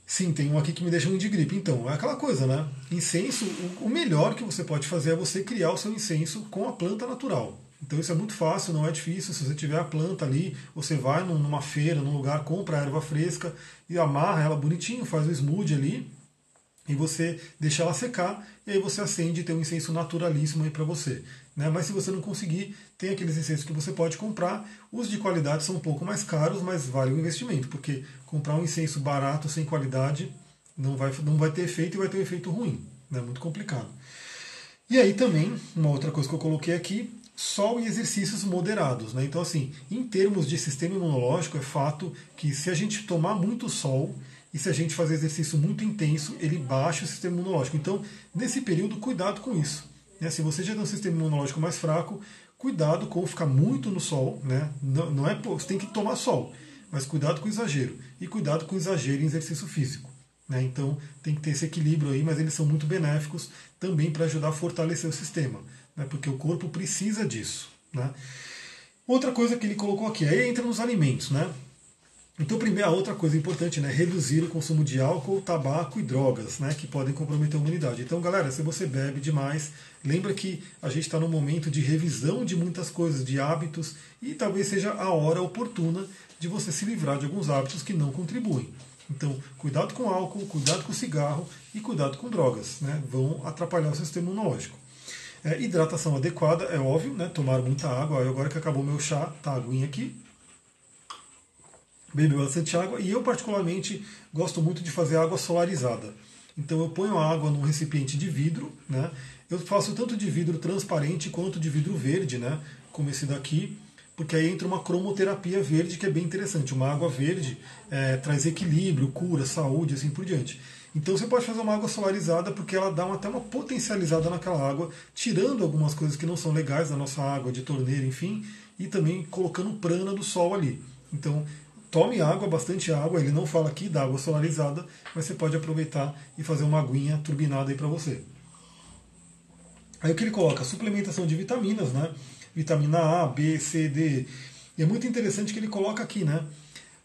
Sim, tem um aqui que me deixa ruim de gripe. Então, é aquela coisa, né? Incenso, o melhor que você pode fazer é você criar o seu incenso com a planta natural. Então isso é muito fácil, não é difícil. Se você tiver a planta ali, você vai numa feira, num lugar, compra a erva fresca e amarra ela bonitinho, faz o smoothie ali e você deixa ela secar e aí você acende e tem um incenso naturalíssimo aí para você. Né? Mas se você não conseguir, tem aqueles incensos que você pode comprar. Os de qualidade são um pouco mais caros, mas vale o investimento, porque comprar um incenso barato sem qualidade não vai, não vai ter efeito e vai ter um efeito ruim. É né? muito complicado. E aí também, uma outra coisa que eu coloquei aqui, sol e exercícios moderados. Né? Então, assim, em termos de sistema imunológico, é fato que se a gente tomar muito sol e se a gente fazer exercício muito intenso, ele baixa o sistema imunológico. Então, nesse período, cuidado com isso. Né? Se você já tem um sistema imunológico mais fraco, cuidado com ficar muito no sol. Né? Não, não é você tem que tomar sol, mas cuidado com o exagero. E cuidado com o exagero em exercício físico. Né? Então tem que ter esse equilíbrio aí, mas eles são muito benéficos também para ajudar a fortalecer o sistema, né? porque o corpo precisa disso. Né? Outra coisa que ele colocou aqui, aí entra nos alimentos. Né? Então, primeira outra coisa importante, né, reduzir o consumo de álcool, tabaco e drogas, né, que podem comprometer a imunidade. Então, galera, se você bebe demais, lembra que a gente está num momento de revisão de muitas coisas, de hábitos, e talvez seja a hora oportuna de você se livrar de alguns hábitos que não contribuem. Então, cuidado com álcool, cuidado com cigarro e cuidado com drogas, né, vão atrapalhar o sistema imunológico. É, hidratação adequada, é óbvio, né, tomar muita água. Agora que acabou meu chá, tá a aguinha aqui, beber bastante água e eu particularmente gosto muito de fazer água solarizada. Então eu ponho a água num recipiente de vidro, né? Eu faço tanto de vidro transparente quanto de vidro verde, né? Como esse daqui, porque aí entra uma cromoterapia verde que é bem interessante. Uma água verde é, traz equilíbrio, cura, saúde, assim por diante. Então você pode fazer uma água solarizada porque ela dá uma, até uma potencializada naquela água, tirando algumas coisas que não são legais da nossa água de torneira, enfim, e também colocando prana do sol ali. Então tome água, bastante água. Ele não fala aqui da água solarizada, mas você pode aproveitar e fazer uma aguinha turbinada aí para você. Aí o que ele coloca? Suplementação de vitaminas, né? Vitamina A, B, C, D. E é muito interessante que ele coloca aqui, né?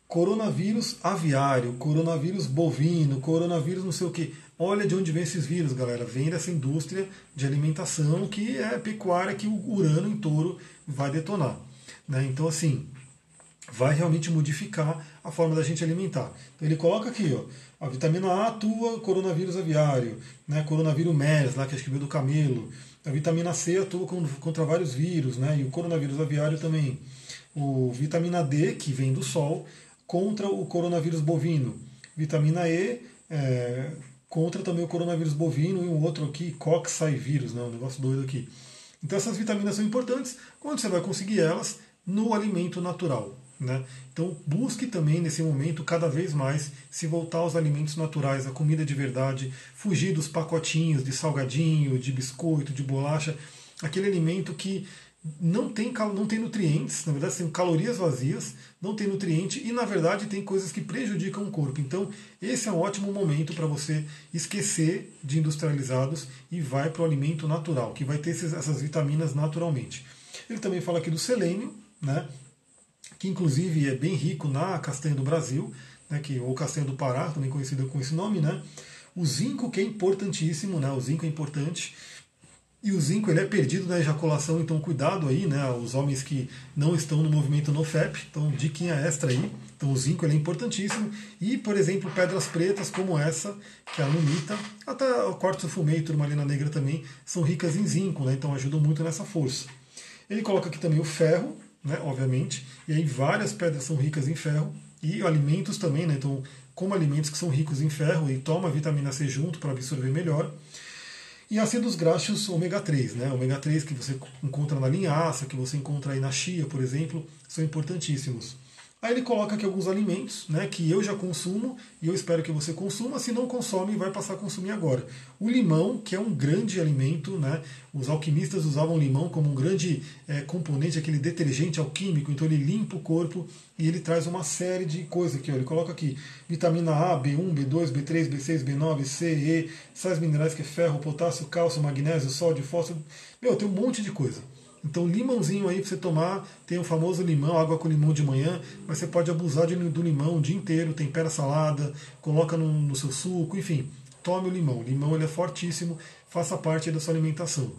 Coronavírus aviário, coronavírus bovino, coronavírus não sei o que. Olha de onde vem esses vírus, galera. Vem dessa indústria de alimentação que é a pecuária que o urano em touro vai detonar. Né? Então, assim, vai realmente modificar a forma da gente alimentar. Então, ele coloca aqui, ó, a vitamina A atua coronavírus aviário, né? coronavírus MERS, lá que acho que veio do camelo. A vitamina C atua contra vários vírus, né? e o coronavírus aviário também. O vitamina D, que vem do sol, contra o coronavírus bovino. Vitamina E é, contra também o coronavírus bovino e um outro aqui, vírus, né, um negócio doido aqui. Então essas vitaminas são importantes quando você vai conseguir elas no alimento natural. Né? Então busque também nesse momento cada vez mais se voltar aos alimentos naturais, a comida de verdade, fugir dos pacotinhos de salgadinho, de biscoito, de bolacha, aquele alimento que não tem, não tem nutrientes, na verdade tem calorias vazias, não tem nutriente e na verdade tem coisas que prejudicam o corpo. Então esse é um ótimo momento para você esquecer de industrializados e vai para o alimento natural, que vai ter esses, essas vitaminas naturalmente. Ele também fala aqui do selênio, né, que inclusive é bem rico na castanha do Brasil, né, que, ou castanha do Pará, também conhecida com esse nome. Né, o zinco que é importantíssimo, né, o zinco é importante. E o zinco ele é perdido na ejaculação, então cuidado aí, né? Os homens que não estão no movimento NoFap, então diquinha extra aí. Então o zinco ele é importantíssimo. E, por exemplo, pedras pretas como essa, que é a lunita, até o quartzo fumei e turmalina negra também, são ricas em zinco, né? Então ajudam muito nessa força. Ele coloca aqui também o ferro, né? Obviamente. E aí várias pedras são ricas em ferro. E alimentos também, né? Então, como alimentos que são ricos em ferro e toma vitamina C junto para absorver melhor. E ácidos graxos ômega 3, né? Ômega 3 que você encontra na linhaça, que você encontra aí na chia, por exemplo, são importantíssimos. Aí ele coloca aqui alguns alimentos né, que eu já consumo e eu espero que você consuma. Se não consome, vai passar a consumir agora. O limão, que é um grande alimento, né, os alquimistas usavam limão como um grande é, componente, aquele detergente alquímico, então ele limpa o corpo e ele traz uma série de coisas aqui. Ó, ele coloca aqui vitamina A, B1, B2, B3, B6, B9, C, E, sais minerais que é ferro, potássio, cálcio, magnésio, sódio, fósforo. Meu, tem um monte de coisa. Então, limãozinho aí para você tomar, tem o famoso limão, água com limão de manhã, mas você pode abusar de, do limão o dia inteiro, tempera salada, coloca no, no seu suco, enfim, tome o limão. O limão ele é fortíssimo, faça parte da sua alimentação.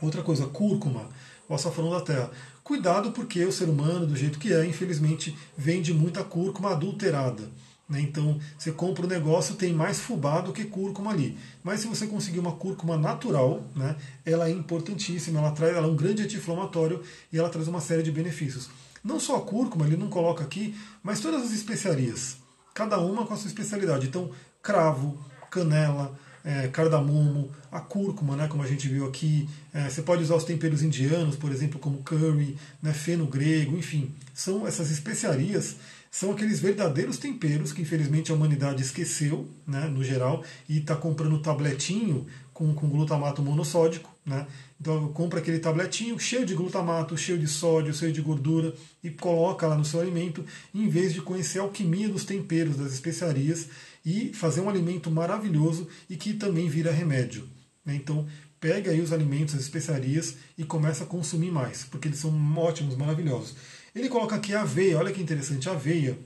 Outra coisa, cúrcuma, o açafrão da terra. Cuidado porque o ser humano, do jeito que é, infelizmente, vende muita cúrcuma adulterada. Né? Então, você compra o negócio, tem mais fubá do que cúrcuma ali. Mas se você conseguir uma cúrcuma natural, né, ela é importantíssima, ela, traz, ela é um grande anti-inflamatório e ela traz uma série de benefícios. Não só a cúrcuma, ele não coloca aqui, mas todas as especiarias. Cada uma com a sua especialidade. Então, cravo, canela, é, cardamomo, a cúrcuma, né, como a gente viu aqui. É, você pode usar os temperos indianos, por exemplo, como curry, né, feno grego, enfim. São essas especiarias são aqueles verdadeiros temperos que infelizmente a humanidade esqueceu, né, no geral, e está comprando tabletinho com, com glutamato monossódico. Né? Então compra aquele tabletinho cheio de glutamato, cheio de sódio, cheio de gordura e coloca lá no seu alimento, em vez de conhecer a alquimia dos temperos, das especiarias e fazer um alimento maravilhoso e que também vira remédio. Né? Então pega aí os alimentos, as especiarias e começa a consumir mais, porque eles são ótimos, maravilhosos. Ele coloca aqui a aveia, olha que interessante, a aveia,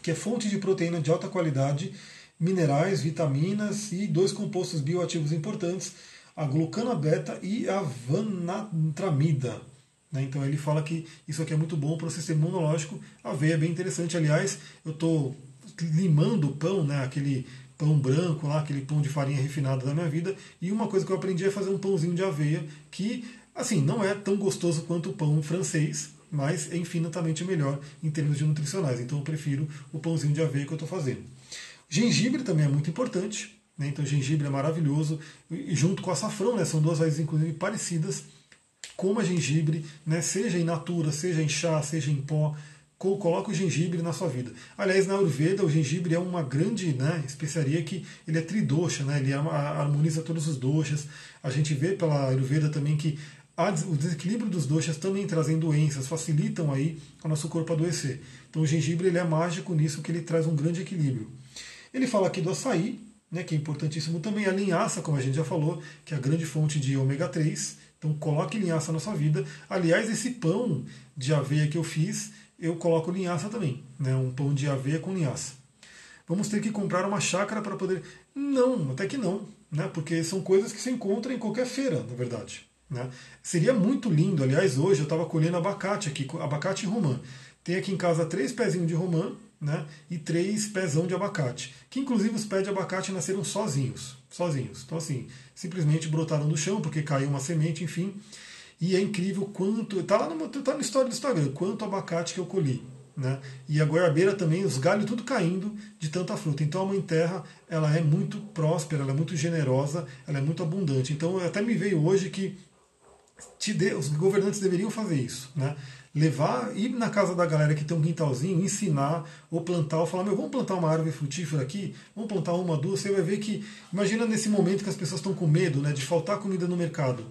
que é fonte de proteína de alta qualidade, minerais, vitaminas e dois compostos bioativos importantes, a glucana beta e a vanatramida. Né? Então ele fala que isso aqui é muito bom para o sistema imunológico. A aveia é bem interessante, aliás, eu estou limando o pão, né? aquele pão branco lá, aquele pão de farinha refinada da minha vida, e uma coisa que eu aprendi é fazer um pãozinho de aveia, que assim, não é tão gostoso quanto o pão francês, mas é infinitamente melhor em termos de nutricionais. Então eu prefiro o pãozinho de aveia que eu estou fazendo. Gengibre também é muito importante, né? então gengibre é maravilhoso, e junto com açafrão, né? são duas raízes inclusive parecidas. coma gengibre, né, seja em natura, seja em chá, seja em pó, coloca o gengibre na sua vida. Aliás, na Ayurveda, o gengibre é uma grande né, especiaria que ele é tridosha, né, ele harmoniza todos os doshas. A gente vê pela Ayurveda também que o desequilíbrio dos doshas também trazem doenças, facilitam aí o nosso corpo adoecer. Então o gengibre ele é mágico nisso, que ele traz um grande equilíbrio. Ele fala aqui do açaí, né, que é importantíssimo também, a linhaça, como a gente já falou, que é a grande fonte de ômega 3. Então coloque linhaça na sua vida. Aliás, esse pão de aveia que eu fiz, eu coloco linhaça também, né? Um pão de aveia com linhaça. Vamos ter que comprar uma chácara para poder. Não, até que não, né? Porque são coisas que se encontram em qualquer feira, na verdade. Né? Seria muito lindo, aliás, hoje eu estava colhendo abacate aqui, abacate romã. Tem aqui em casa três pezinhos de romã né? e três pezão de abacate. Que inclusive os pés de abacate nasceram sozinhos. Sozinhos. Então, assim, simplesmente brotaram do chão porque caiu uma semente, enfim. E é incrível quanto. Está lá no, tá no história do Instagram, quanto abacate que eu colhi. Né? E a goiabeira também, os galhos tudo caindo de tanta fruta. Então a mãe terra ela é muito próspera, ela é muito generosa, ela é muito abundante. Então até me veio hoje que de, os governantes deveriam fazer isso, né? Levar, ir na casa da galera que tem um quintalzinho, ensinar ou plantar, ou falar, meu, vamos plantar uma árvore frutífera aqui, vamos plantar uma, duas, você vai ver que, imagina nesse momento que as pessoas estão com medo, né, de faltar comida no mercado.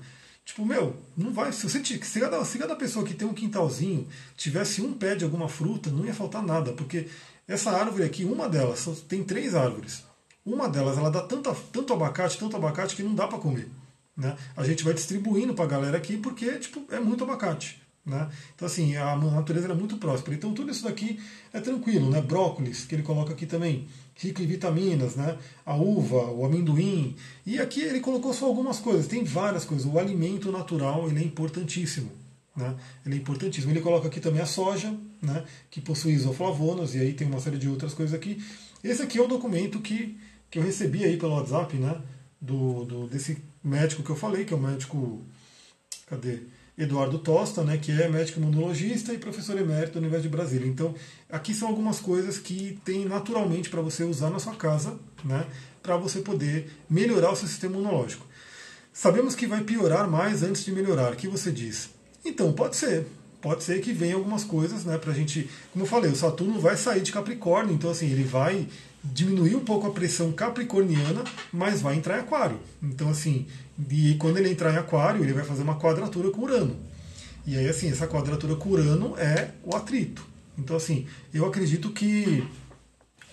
Tipo, meu, não vai. Se você se cada, se cada pessoa que tem um quintalzinho tivesse um pé de alguma fruta, não ia faltar nada, porque essa árvore aqui, uma delas, tem três árvores. Uma delas, ela dá tanto, tanto abacate, tanto abacate que não dá para comer. Né? A gente vai distribuindo para a galera aqui porque tipo, é muito abacate. Né? Então, assim, a natureza é muito próspera. Então, tudo isso daqui é tranquilo. Né? Brócolis, que ele coloca aqui também, rico em vitaminas, né? a uva, o amendoim. E aqui ele colocou só algumas coisas, tem várias coisas. O alimento natural ele é importantíssimo. Né? Ele é importantíssimo. Ele coloca aqui também a soja, né? que possui isoflavonas, e aí tem uma série de outras coisas aqui. Esse aqui é o documento que, que eu recebi aí pelo WhatsApp, né? Do, do, desse médico que eu falei, que é o médico. Cadê? Eduardo Tosta, né, que é médico imunologista e professor emérito da Universidade de Brasília. Então, aqui são algumas coisas que tem naturalmente para você usar na sua casa, né, para você poder melhorar o seu sistema imunológico. Sabemos que vai piorar mais antes de melhorar. O que você diz? Então, pode ser. Pode ser que venha algumas coisas, né, a gente. Como eu falei, o Saturno vai sair de Capricórnio, então assim, ele vai diminuir um pouco a pressão capricorniana, mas vai entrar em aquário. Então, assim, e quando ele entrar em aquário, ele vai fazer uma quadratura com Urano. E aí, assim, essa quadratura com Urano é o atrito. Então, assim, eu acredito que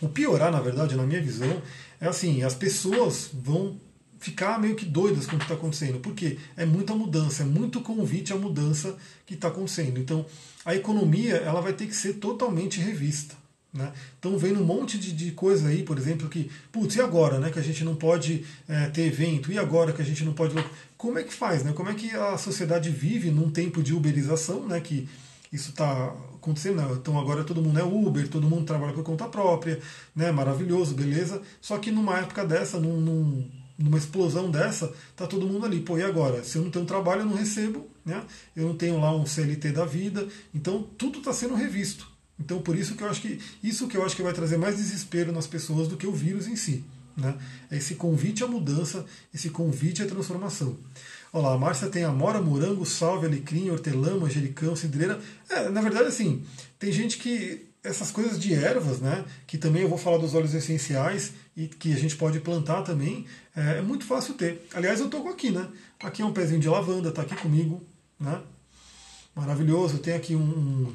o piorar, na verdade, na minha visão, é assim, as pessoas vão ficar meio que doidas com o que está acontecendo, porque é muita mudança, é muito convite à mudança que está acontecendo. Então, a economia ela vai ter que ser totalmente revista. Né? Então vendo um monte de, de coisa aí, por exemplo, que, putz, e agora né, que a gente não pode é, ter evento? E agora que a gente não pode. Como é que faz? Né? Como é que a sociedade vive num tempo de uberização, né, que isso está acontecendo? Né? Então agora todo mundo é Uber, todo mundo trabalha por conta própria, né, maravilhoso, beleza. Só que numa época dessa, num, num, numa explosão dessa, tá todo mundo ali. Pô, e agora? Se eu não tenho trabalho, eu não recebo, né? eu não tenho lá um CLT da vida. Então tudo está sendo revisto. Então por isso que eu acho que isso que eu acho que vai trazer mais desespero nas pessoas do que o vírus em si. Né? É esse convite à mudança, esse convite à transformação. Olha lá, a Márcia tem amora, morango, salve, alecrim, hortelã, manjericão, cidreira. É, na verdade, assim, tem gente que. Essas coisas de ervas, né? Que também eu vou falar dos óleos essenciais e que a gente pode plantar também. É, é muito fácil ter. Aliás, eu estou aqui, né? Aqui é um pezinho de lavanda, está aqui comigo, né? Maravilhoso. Tem aqui um,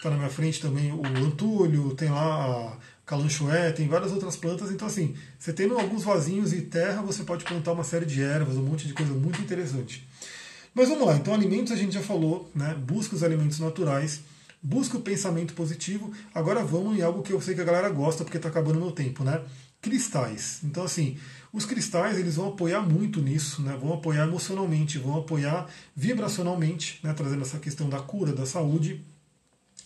está na minha frente também o antúlio, tem lá a calanchoé, tem várias outras plantas. Então, assim, você tendo alguns vasinhos e terra, você pode plantar uma série de ervas, um monte de coisa muito interessante. Mas vamos lá, então alimentos a gente já falou, né? Busca os alimentos naturais, busca o pensamento positivo. Agora vamos em algo que eu sei que a galera gosta, porque está acabando o meu tempo, né? Cristais. Então, assim, os cristais eles vão apoiar muito nisso, né? vão apoiar emocionalmente, vão apoiar vibracionalmente, né? trazendo essa questão da cura, da saúde.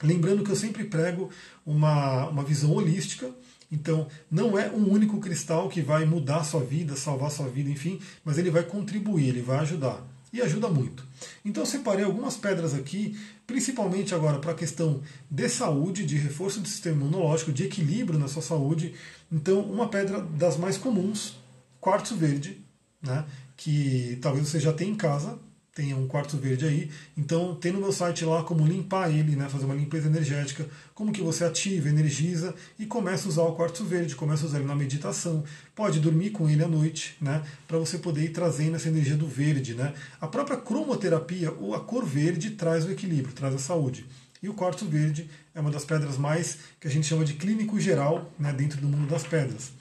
Lembrando que eu sempre prego uma, uma visão holística, então não é um único cristal que vai mudar a sua vida, salvar a sua vida, enfim, mas ele vai contribuir, ele vai ajudar. E ajuda muito. Então eu separei algumas pedras aqui, principalmente agora para a questão de saúde, de reforço do sistema imunológico, de equilíbrio na sua saúde. Então, uma pedra das mais comuns, quartzo verde, né, que talvez você já tenha em casa, tem um quartzo verde aí. Então tem no meu site lá como limpar ele, né, fazer uma limpeza energética, como que você ativa, energiza e começa a usar o quartzo verde, começa a usar ele na meditação. Pode dormir com ele à noite, né, para você poder ir trazendo essa energia do verde, né. A própria cromoterapia, ou a cor verde traz o equilíbrio, traz a saúde. E o quartzo verde é uma das pedras mais que a gente chama de clínico geral, né, dentro do mundo das pedras.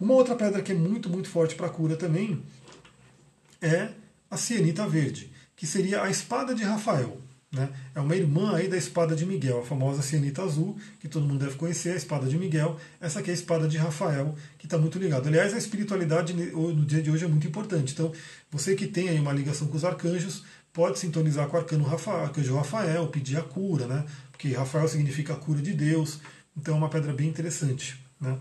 Uma outra pedra que é muito, muito forte para cura também é a cianita verde, que seria a espada de Rafael. Né? É uma irmã aí da espada de Miguel, a famosa cianita azul, que todo mundo deve conhecer, a espada de Miguel. Essa aqui é a espada de Rafael, que está muito ligada. Aliás, a espiritualidade no dia de hoje é muito importante. Então, você que tem aí uma ligação com os arcanjos, pode sintonizar com o arcano Rafael, arcanjo Rafael, pedir a cura, né? porque Rafael significa a cura de Deus. Então, é uma pedra bem interessante. Né?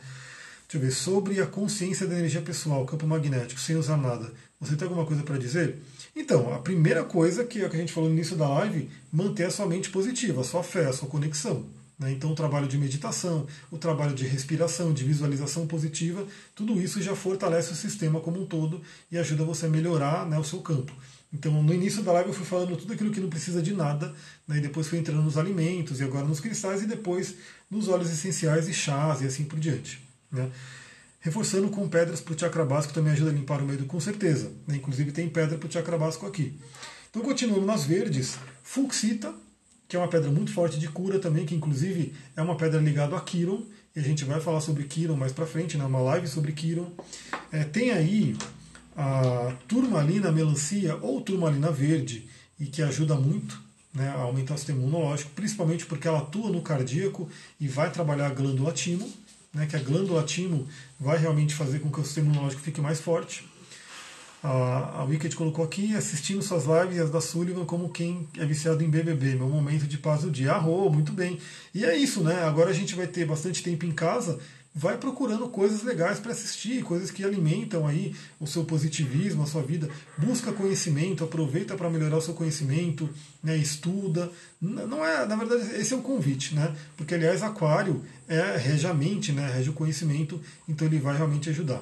Deixa eu ver, sobre a consciência da energia pessoal, campo magnético, sem usar nada. Você tem alguma coisa para dizer? Então, a primeira coisa que, que a gente falou no início da live, manter a sua mente positiva, a sua fé, a sua conexão. Né? Então, o trabalho de meditação, o trabalho de respiração, de visualização positiva, tudo isso já fortalece o sistema como um todo e ajuda você a melhorar né, o seu campo. Então, no início da live eu fui falando tudo aquilo que não precisa de nada, né, e depois fui entrando nos alimentos, e agora nos cristais, e depois nos óleos essenciais e chás, e assim por diante. Né? Reforçando com pedras para o chakra básico também ajuda a limpar o medo com certeza. Né? Inclusive tem pedra para o chakra básico aqui. Então continuando nas verdes, fuxita, que é uma pedra muito forte de cura também, que inclusive é uma pedra ligada a Kiron, e a gente vai falar sobre Kiron mais para frente, né? uma live sobre Kiron. É, tem aí a turmalina melancia ou turmalina verde, e que ajuda muito né, a aumentar o sistema imunológico, principalmente porque ela atua no cardíaco e vai trabalhar a glândula timo né, que a glândula timo vai realmente fazer com que o sistema imunológico fique mais forte. A, a Wicked colocou aqui, assistindo suas lives e as da Sullivan como quem é viciado em BBB, meu momento de paz do dia. Arro, muito bem. E é isso, né? Agora a gente vai ter bastante tempo em casa, vai procurando coisas legais para assistir, coisas que alimentam aí o seu positivismo, a sua vida. Busca conhecimento, aproveita para melhorar o seu conhecimento, né, estuda. Não é, na verdade, esse é o convite, né? Porque aliás, aquário é rege a mente, né, rege o conhecimento, então ele vai realmente ajudar.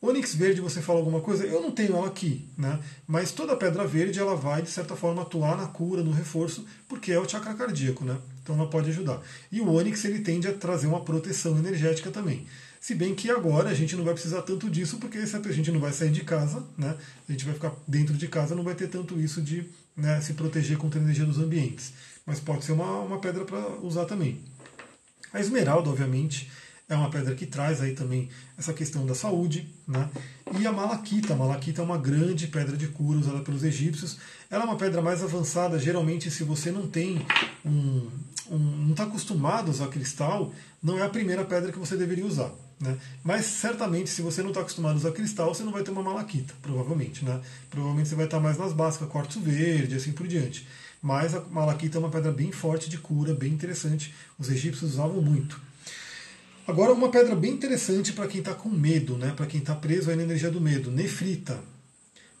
Ônix verde, você fala alguma coisa? Eu não tenho ela aqui, né? Mas toda pedra verde ela vai de certa forma atuar na cura, no reforço, porque é o chakra cardíaco, né? Então ela pode ajudar. E o ônix ele tende a trazer uma proteção energética também. Se bem que agora a gente não vai precisar tanto disso, porque a gente não vai sair de casa, né? A gente vai ficar dentro de casa, não vai ter tanto isso de né, se proteger contra a energia dos ambientes. Mas pode ser uma, uma pedra para usar também. A esmeralda, obviamente, é uma pedra que traz aí também essa questão da saúde, né? E a malaquita, a malaquita é uma grande pedra de cura usada pelos egípcios. Ela é uma pedra mais avançada, geralmente se você não tem um, um não está acostumado a usar cristal, não é a primeira pedra que você deveria usar. Né? Mas certamente, se você não está acostumado a usar cristal, você não vai ter uma malaquita, provavelmente. Né? Provavelmente você vai estar mais nas básicas, quartzo verde, assim por diante. Mas a malaquita é uma pedra bem forte de cura, bem interessante. Os egípcios usavam muito. Agora, uma pedra bem interessante para quem está com medo, né? para quem está preso aí na energia do medo, nefrita.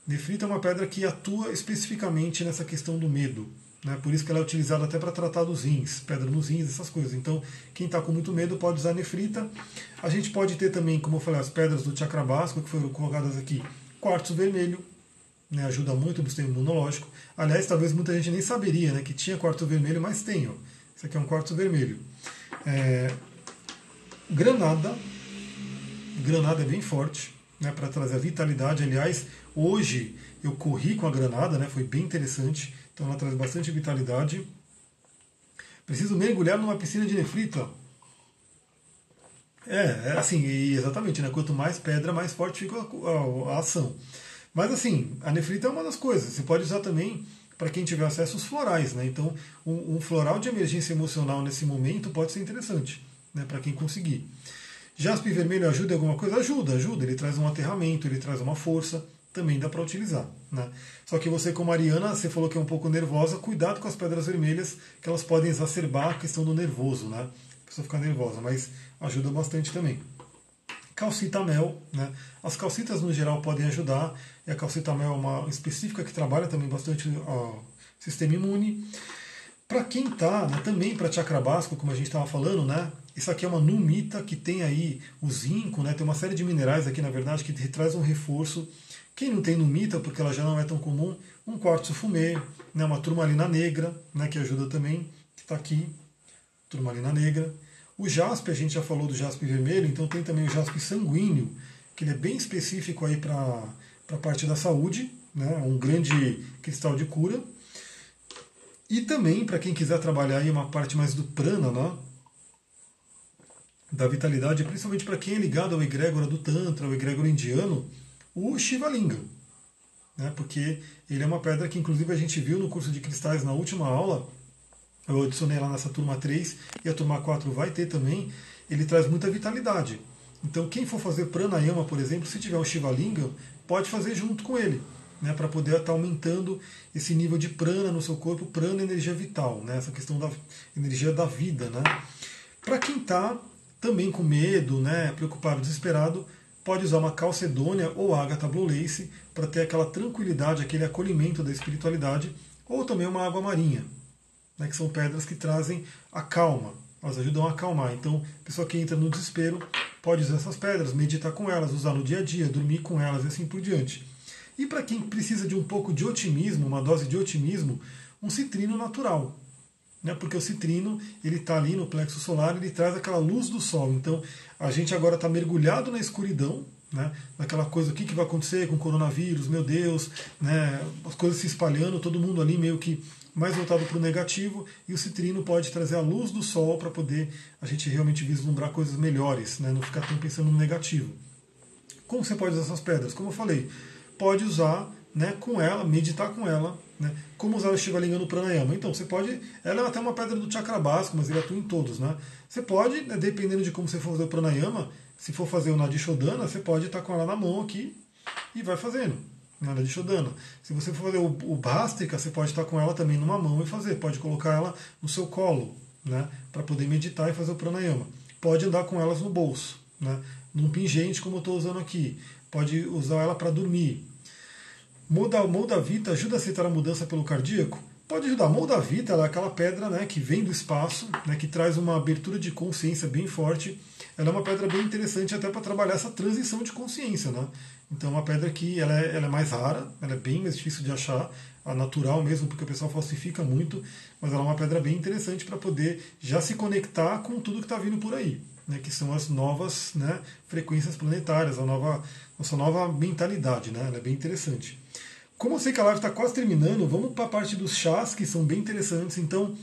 Nefrita é uma pedra que atua especificamente nessa questão do medo. Né? Por isso que ela é utilizada até para tratar dos rins, pedra nos rins, essas coisas. Então, quem está com muito medo pode usar nefrita. A gente pode ter também, como eu falei, as pedras do chakra básico, que foram colocadas aqui, quartzo vermelho, né? ajuda muito no sistema imunológico. Aliás, talvez muita gente nem saberia né, que tinha quartzo vermelho, mas tem. Ó. Esse aqui é um quartzo vermelho. É, Granada. Granada é bem forte, né, para trazer vitalidade. Aliás, hoje eu corri com a granada, né, foi bem interessante. Então ela traz bastante vitalidade. Preciso mergulhar numa piscina de nefrita. É, é assim, exatamente, né? Quanto mais pedra, mais forte fica a, a, a ação. Mas assim, a nefrita é uma das coisas. Você pode usar também para quem tiver acesso aos florais, né? Então, um, um floral de emergência emocional nesse momento pode ser interessante né, para quem conseguir. Jaspe vermelho ajuda em alguma coisa? Ajuda, ajuda. Ele traz um aterramento, ele traz uma força, também dá para utilizar. Né? Só que você, como Mariana, você falou que é um pouco nervosa, cuidado com as pedras vermelhas, que elas podem exacerbar a questão do nervoso, né? A pessoa ficar nervosa, mas ajuda bastante também. Calcita mel, né? As calcitas no geral podem ajudar, e a calcita mel é uma específica que trabalha também bastante o sistema imune. Para quem está, né, também para chakra básico, como a gente estava falando, né, Isso aqui é uma numita que tem aí o zinco, né? tem uma série de minerais aqui, na verdade, que traz um reforço. Quem não tem numita, porque ela já não é tão comum, um quartzo fumê, né? uma turmalina negra, né? que ajuda também, que está aqui, turmalina negra. O jaspe, a gente já falou do jaspe vermelho, então tem também o jaspe sanguíneo, que ele é bem específico aí para a parte da saúde, né? um grande cristal de cura. E também, para quem quiser trabalhar aí uma parte mais do prana, né? Da vitalidade, principalmente para quem é ligado ao egrégora do Tantra, ao egrégora indiano, o Shivalinga. Né? Porque ele é uma pedra que, inclusive, a gente viu no curso de cristais na última aula, eu adicionei lá nessa turma 3 e a turma 4 vai ter também, ele traz muita vitalidade. Então, quem for fazer pranayama, por exemplo, se tiver um Shivalinga, pode fazer junto com ele né, para poder estar tá aumentando esse nível de prana no seu corpo, prana energia vital, né, essa questão da energia da vida. Né. Para quem está também com medo, né, preocupado, desesperado, pode usar uma calcedônia ou ágata blue lace para ter aquela tranquilidade, aquele acolhimento da espiritualidade, ou também uma água marinha, né, que são pedras que trazem a calma, elas ajudam a acalmar. Então, pessoa que entra no desespero pode usar essas pedras, meditar com elas, usar no dia a dia, dormir com elas e assim por diante. E para quem precisa de um pouco de otimismo, uma dose de otimismo, um citrino natural. Né? Porque o citrino ele está ali no plexo solar, ele traz aquela luz do sol. Então a gente agora está mergulhado na escuridão, né? naquela coisa, o que, que vai acontecer com o coronavírus, meu Deus, né? as coisas se espalhando, todo mundo ali meio que mais voltado para o negativo, e o citrino pode trazer a luz do sol para poder a gente realmente vislumbrar coisas melhores, né? não ficar tão pensando no negativo. Como você pode usar essas pedras? Como eu falei, pode usar né, com ela, meditar com ela. Né? Como usar o Shivalinga no pranayama? Então, você pode. Ela é até uma pedra do chakra básico, mas ele atua em todos. Né? Você pode, né, dependendo de como você for fazer o pranayama, se for fazer o Nadishodana, você pode estar com ela na mão aqui e vai fazendo. Né, Nadishodana. Se você for fazer o, o você pode estar com ela também numa mão e fazer. Pode colocar ela no seu colo, né, para poder meditar e fazer o pranayama. Pode andar com elas no bolso, né, num pingente, como eu estou usando aqui. Pode usar ela para dormir. Moldavita ajuda a aceitar a mudança pelo cardíaco? Pode ajudar. Moldavita é aquela pedra né, que vem do espaço, né, que traz uma abertura de consciência bem forte. Ela é uma pedra bem interessante até para trabalhar essa transição de consciência. Né? Então, é uma pedra que ela é, ela é mais rara, ela é bem mais difícil de achar, a natural mesmo, porque o pessoal falsifica muito, mas ela é uma pedra bem interessante para poder já se conectar com tudo que está vindo por aí, né, que são as novas né, frequências planetárias, a nova, nossa nova mentalidade. Né, ela é bem interessante. Como eu sei que a live está quase terminando, vamos para a parte dos chás, que são bem interessantes. Então,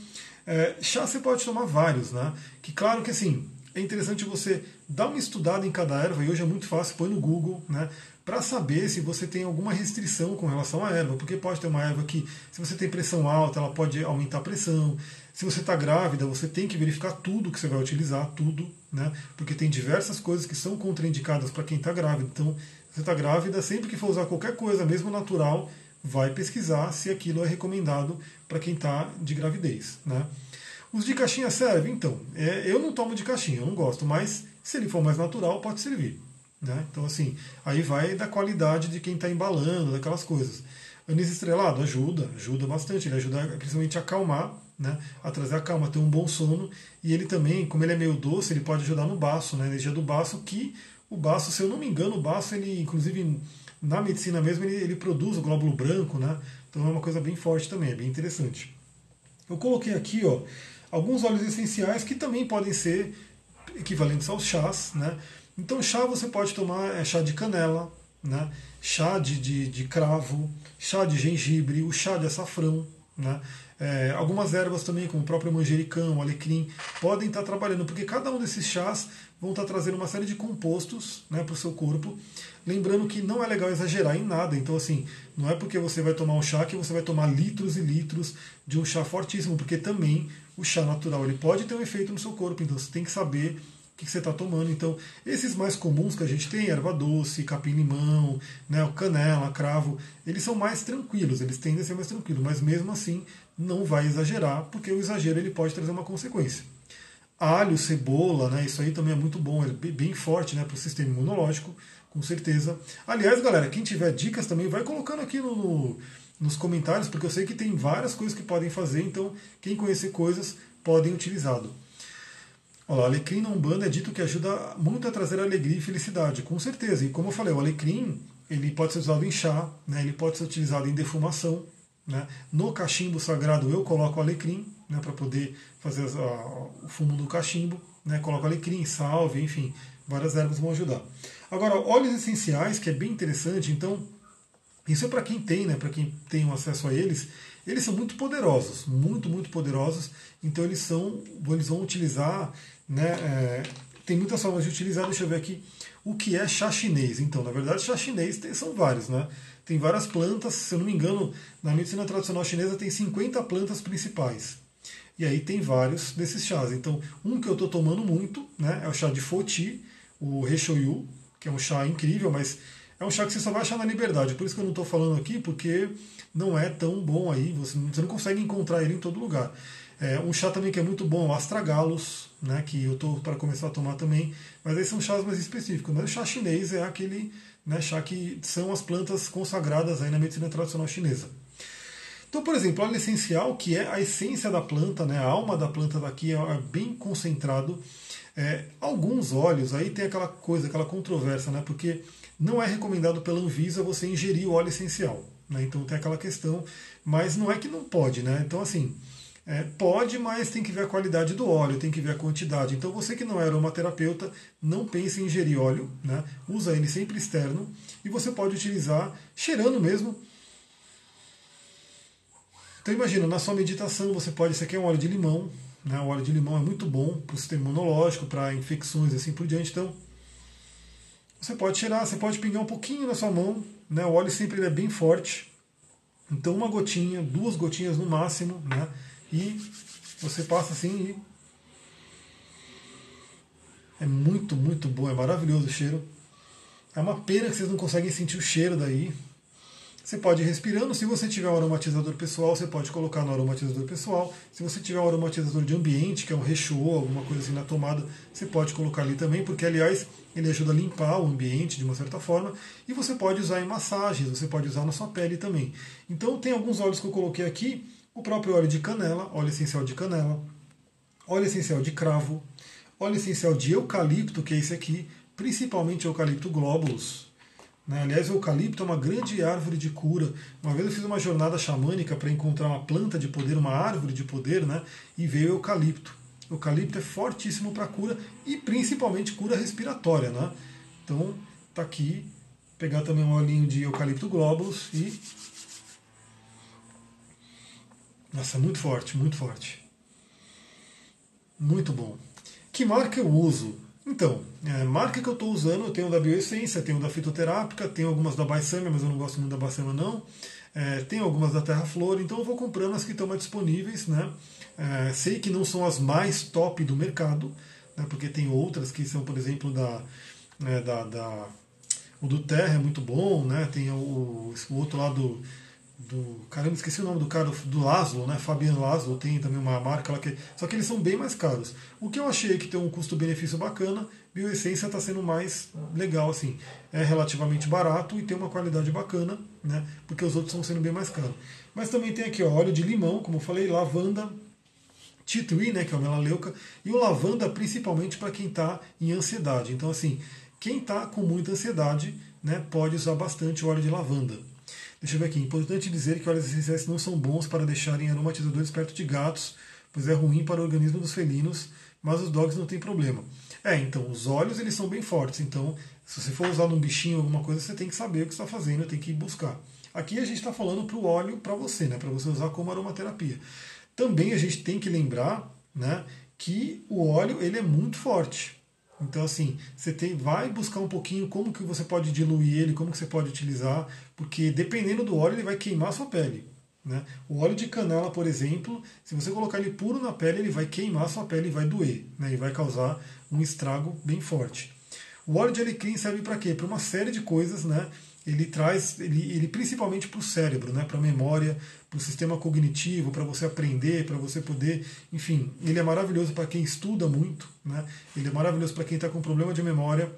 é, chá você pode tomar vários, né? Que claro que assim, é interessante você dar uma estudada em cada erva, e hoje é muito fácil, põe no Google, né? Para saber se você tem alguma restrição com relação à erva, porque pode ter uma erva que, se você tem pressão alta, ela pode aumentar a pressão. Se você está grávida, você tem que verificar tudo que você vai utilizar, tudo, né? Porque tem diversas coisas que são contraindicadas para quem está grávida. Então, você está grávida, sempre que for usar qualquer coisa, mesmo natural, vai pesquisar se aquilo é recomendado para quem está de gravidez. Né? Os de caixinha servem? Então, é, eu não tomo de caixinha, eu não gosto, mas se ele for mais natural, pode servir. Né? Então, assim, aí vai da qualidade de quem está embalando, daquelas coisas. Anis estrelado ajuda, ajuda bastante, ele ajuda principalmente a acalmar, né, a trazer a calma, ter um bom sono, e ele também, como ele é meio doce, ele pode ajudar no baço, na né, energia do baço, que o baço, se eu não me engano, o baço, ele, inclusive, na medicina mesmo, ele, ele produz o glóbulo branco, né? Então é uma coisa bem forte também, é bem interessante. Eu coloquei aqui, ó, alguns óleos essenciais que também podem ser equivalentes aos chás, né? Então chá você pode tomar é, chá de canela, né? chá de, de, de cravo, chá de gengibre, o chá de açafrão, né? É, algumas ervas também, como o próprio manjericão, alecrim, podem estar trabalhando, porque cada um desses chás vão estar trazendo uma série de compostos né, para o seu corpo. Lembrando que não é legal exagerar em nada. Então, assim, não é porque você vai tomar um chá que você vai tomar litros e litros de um chá fortíssimo, porque também o chá natural ele pode ter um efeito no seu corpo. Então, você tem que saber o que você está tomando. Então, esses mais comuns que a gente tem, erva doce, capim-limão, né, canela, cravo, eles são mais tranquilos, eles tendem a ser mais tranquilos, mas mesmo assim não vai exagerar, porque o exagero ele pode trazer uma consequência. Alho, cebola, né, isso aí também é muito bom, é bem forte né, para o sistema imunológico, com certeza. Aliás, galera, quem tiver dicas também, vai colocando aqui no, no, nos comentários, porque eu sei que tem várias coisas que podem fazer, então quem conhecer coisas podem utilizá-lo. Olha lá, alecrim na Umbanda é dito que ajuda muito a trazer alegria e felicidade, com certeza. E como eu falei, o alecrim ele pode ser usado em chá, né, ele pode ser utilizado em defumação. Né. No cachimbo sagrado eu coloco alecrim né, para poder fazer a, o fumo do cachimbo. Né, coloco alecrim, salve, enfim, várias ervas vão ajudar. Agora, óleos essenciais, que é bem interessante, então, isso é para quem tem, né, para quem tem acesso a eles, eles são muito poderosos, muito, muito poderosos, então eles são, eles vão utilizar, né, é, tem muitas formas de utilizar, deixa eu ver aqui, o que é chá chinês. Então, na verdade, chá chinês tem, são vários, né? Tem várias plantas, se eu não me engano, na medicina tradicional chinesa tem 50 plantas principais. E aí tem vários desses chás. Então, um que eu estou tomando muito né, é o chá de Foti, o Reishoyu, que é um chá incrível, mas é um chá que você só vai achar na liberdade. Por isso que eu não estou falando aqui, porque não é tão bom aí, você, não consegue encontrar ele em todo lugar. É, um chá também que é muito bom, o Astragalos, né, que eu estou para começar a tomar também, mas aí são chás mais específicos. Mas o chá chinês é aquele né, chá que são as plantas consagradas aí na medicina tradicional chinesa. Então, por exemplo, óleo essencial, que é a essência da planta, né, a alma da planta daqui é bem concentrado. É, alguns óleos, aí tem aquela coisa, aquela controvérsia, né, porque não é recomendado pela Anvisa você ingerir o óleo essencial. Né, então tem aquela questão, mas não é que não pode, né? Então, assim, é, pode, mas tem que ver a qualidade do óleo, tem que ver a quantidade. Então você que não é aromaterapeuta, não pense em ingerir óleo, né? usa ele sempre externo e você pode utilizar cheirando mesmo. Então imagina, na sua meditação você pode, isso aqui é um óleo de limão, né? o óleo de limão é muito bom para o sistema imunológico, para infecções e assim por diante. Então você pode cheirar, você pode pingar um pouquinho na sua mão, né? o óleo sempre é bem forte. Então uma gotinha, duas gotinhas no máximo, né? E você passa assim e é muito, muito bom, é maravilhoso o cheiro. É uma pena que vocês não conseguem sentir o cheiro daí. Você pode ir respirando. Se você tiver um aromatizador pessoal, você pode colocar no aromatizador pessoal. Se você tiver um aromatizador de ambiente, que é um rechô, alguma coisa assim na tomada, você pode colocar ali também, porque aliás ele ajuda a limpar o ambiente de uma certa forma. E você pode usar em massagens, você pode usar na sua pele também. Então tem alguns óleos que eu coloquei aqui o próprio óleo de canela, óleo essencial de canela, óleo essencial de cravo, óleo essencial de eucalipto, que é esse aqui, principalmente eucalipto glóbulos. Né? Aliás, o eucalipto é uma grande árvore de cura. Uma vez eu fiz uma jornada xamânica para encontrar uma planta de poder, uma árvore de poder, né? e veio eucalipto. Eucalipto é fortíssimo para cura e principalmente cura respiratória. Né? Então, tá aqui, pegar também um olhinho de eucalipto glóbulos e nossa, muito forte, muito forte. Muito bom. Que marca eu uso? Então, é, marca que eu estou usando, eu tenho da Bioessência, tenho da Fitoterápica, tenho algumas da Baissâmia, mas eu não gosto muito da Baissâmia não. É, tenho algumas da Terra Flor, então eu vou comprando as que estão mais disponíveis. Né? É, sei que não são as mais top do mercado, né, porque tem outras que são, por exemplo, da, né, da, da o do Terra é muito bom, né? tem o, o outro lado do. Caramba, esqueci o nome do cara, do Laszlo, né? Fabiano Laszlo tem também uma marca lá que. Só que eles são bem mais caros. O que eu achei que tem um custo-benefício bacana, Bioessência está sendo mais legal, assim. É relativamente barato e tem uma qualidade bacana, né? Porque os outros estão sendo bem mais caros. Mas também tem aqui ó, óleo de limão, como eu falei, lavanda, tree, né? Que é o melaleuca, e o lavanda principalmente para quem está em ansiedade. Então, assim, quem está com muita ansiedade, né, pode usar bastante óleo de lavanda. Deixa eu ver aqui. Importante dizer que óleos essenciais não são bons para deixarem aromatizadores perto de gatos, pois é ruim para o organismo dos felinos, mas os dogs não tem problema. É, então, os óleos eles são bem fortes, então se você for usar num bichinho alguma coisa, você tem que saber o que está fazendo, tem que ir buscar. Aqui a gente está falando para o óleo para você, né, para você usar como aromaterapia. Também a gente tem que lembrar né, que o óleo ele é muito forte. Então, assim, você tem, vai buscar um pouquinho como que você pode diluir ele, como que você pode utilizar, porque dependendo do óleo, ele vai queimar a sua pele. Né? O óleo de canela, por exemplo, se você colocar ele puro na pele, ele vai queimar a sua pele e vai doer, né? e vai causar um estrago bem forte. O óleo de alecrim serve para quê? Para uma série de coisas, né? Ele traz, ele, ele principalmente para o cérebro, né? para a memória, para o sistema cognitivo, para você aprender, para você poder, enfim, ele é maravilhoso para quem estuda muito, né? Ele é maravilhoso para quem está com problema de memória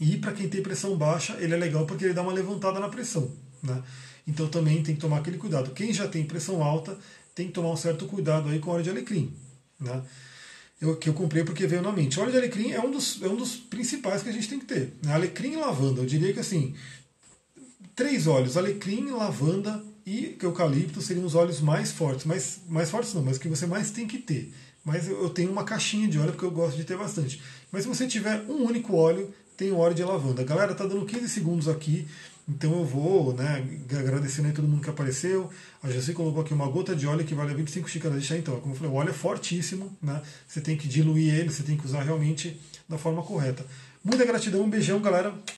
e para quem tem pressão baixa, ele é legal porque ele dá uma levantada na pressão, né? Então também tem que tomar aquele cuidado. Quem já tem pressão alta tem que tomar um certo cuidado aí com hora de alecrim, né? eu, que eu comprei porque veio na mente. óleo de alecrim é um dos, é um dos principais que a gente tem que ter. Né? Alecrim e lavanda. Eu diria que assim, três óleos, alecrim, lavanda e eucalipto seriam os óleos mais fortes. Mais, mais fortes não, mas que você mais tem que ter. Mas eu tenho uma caixinha de óleo porque eu gosto de ter bastante. Mas se você tiver um único óleo, tem o óleo de lavanda. Galera, tá dando 15 segundos aqui. Então eu vou, né, agradecendo aí todo mundo que apareceu. A Jessi colocou aqui uma gota de óleo que vale 25 xícaras de chá. Então, como eu falei, o óleo é fortíssimo, né? Você tem que diluir ele, você tem que usar realmente da forma correta. Muita gratidão, um beijão, galera.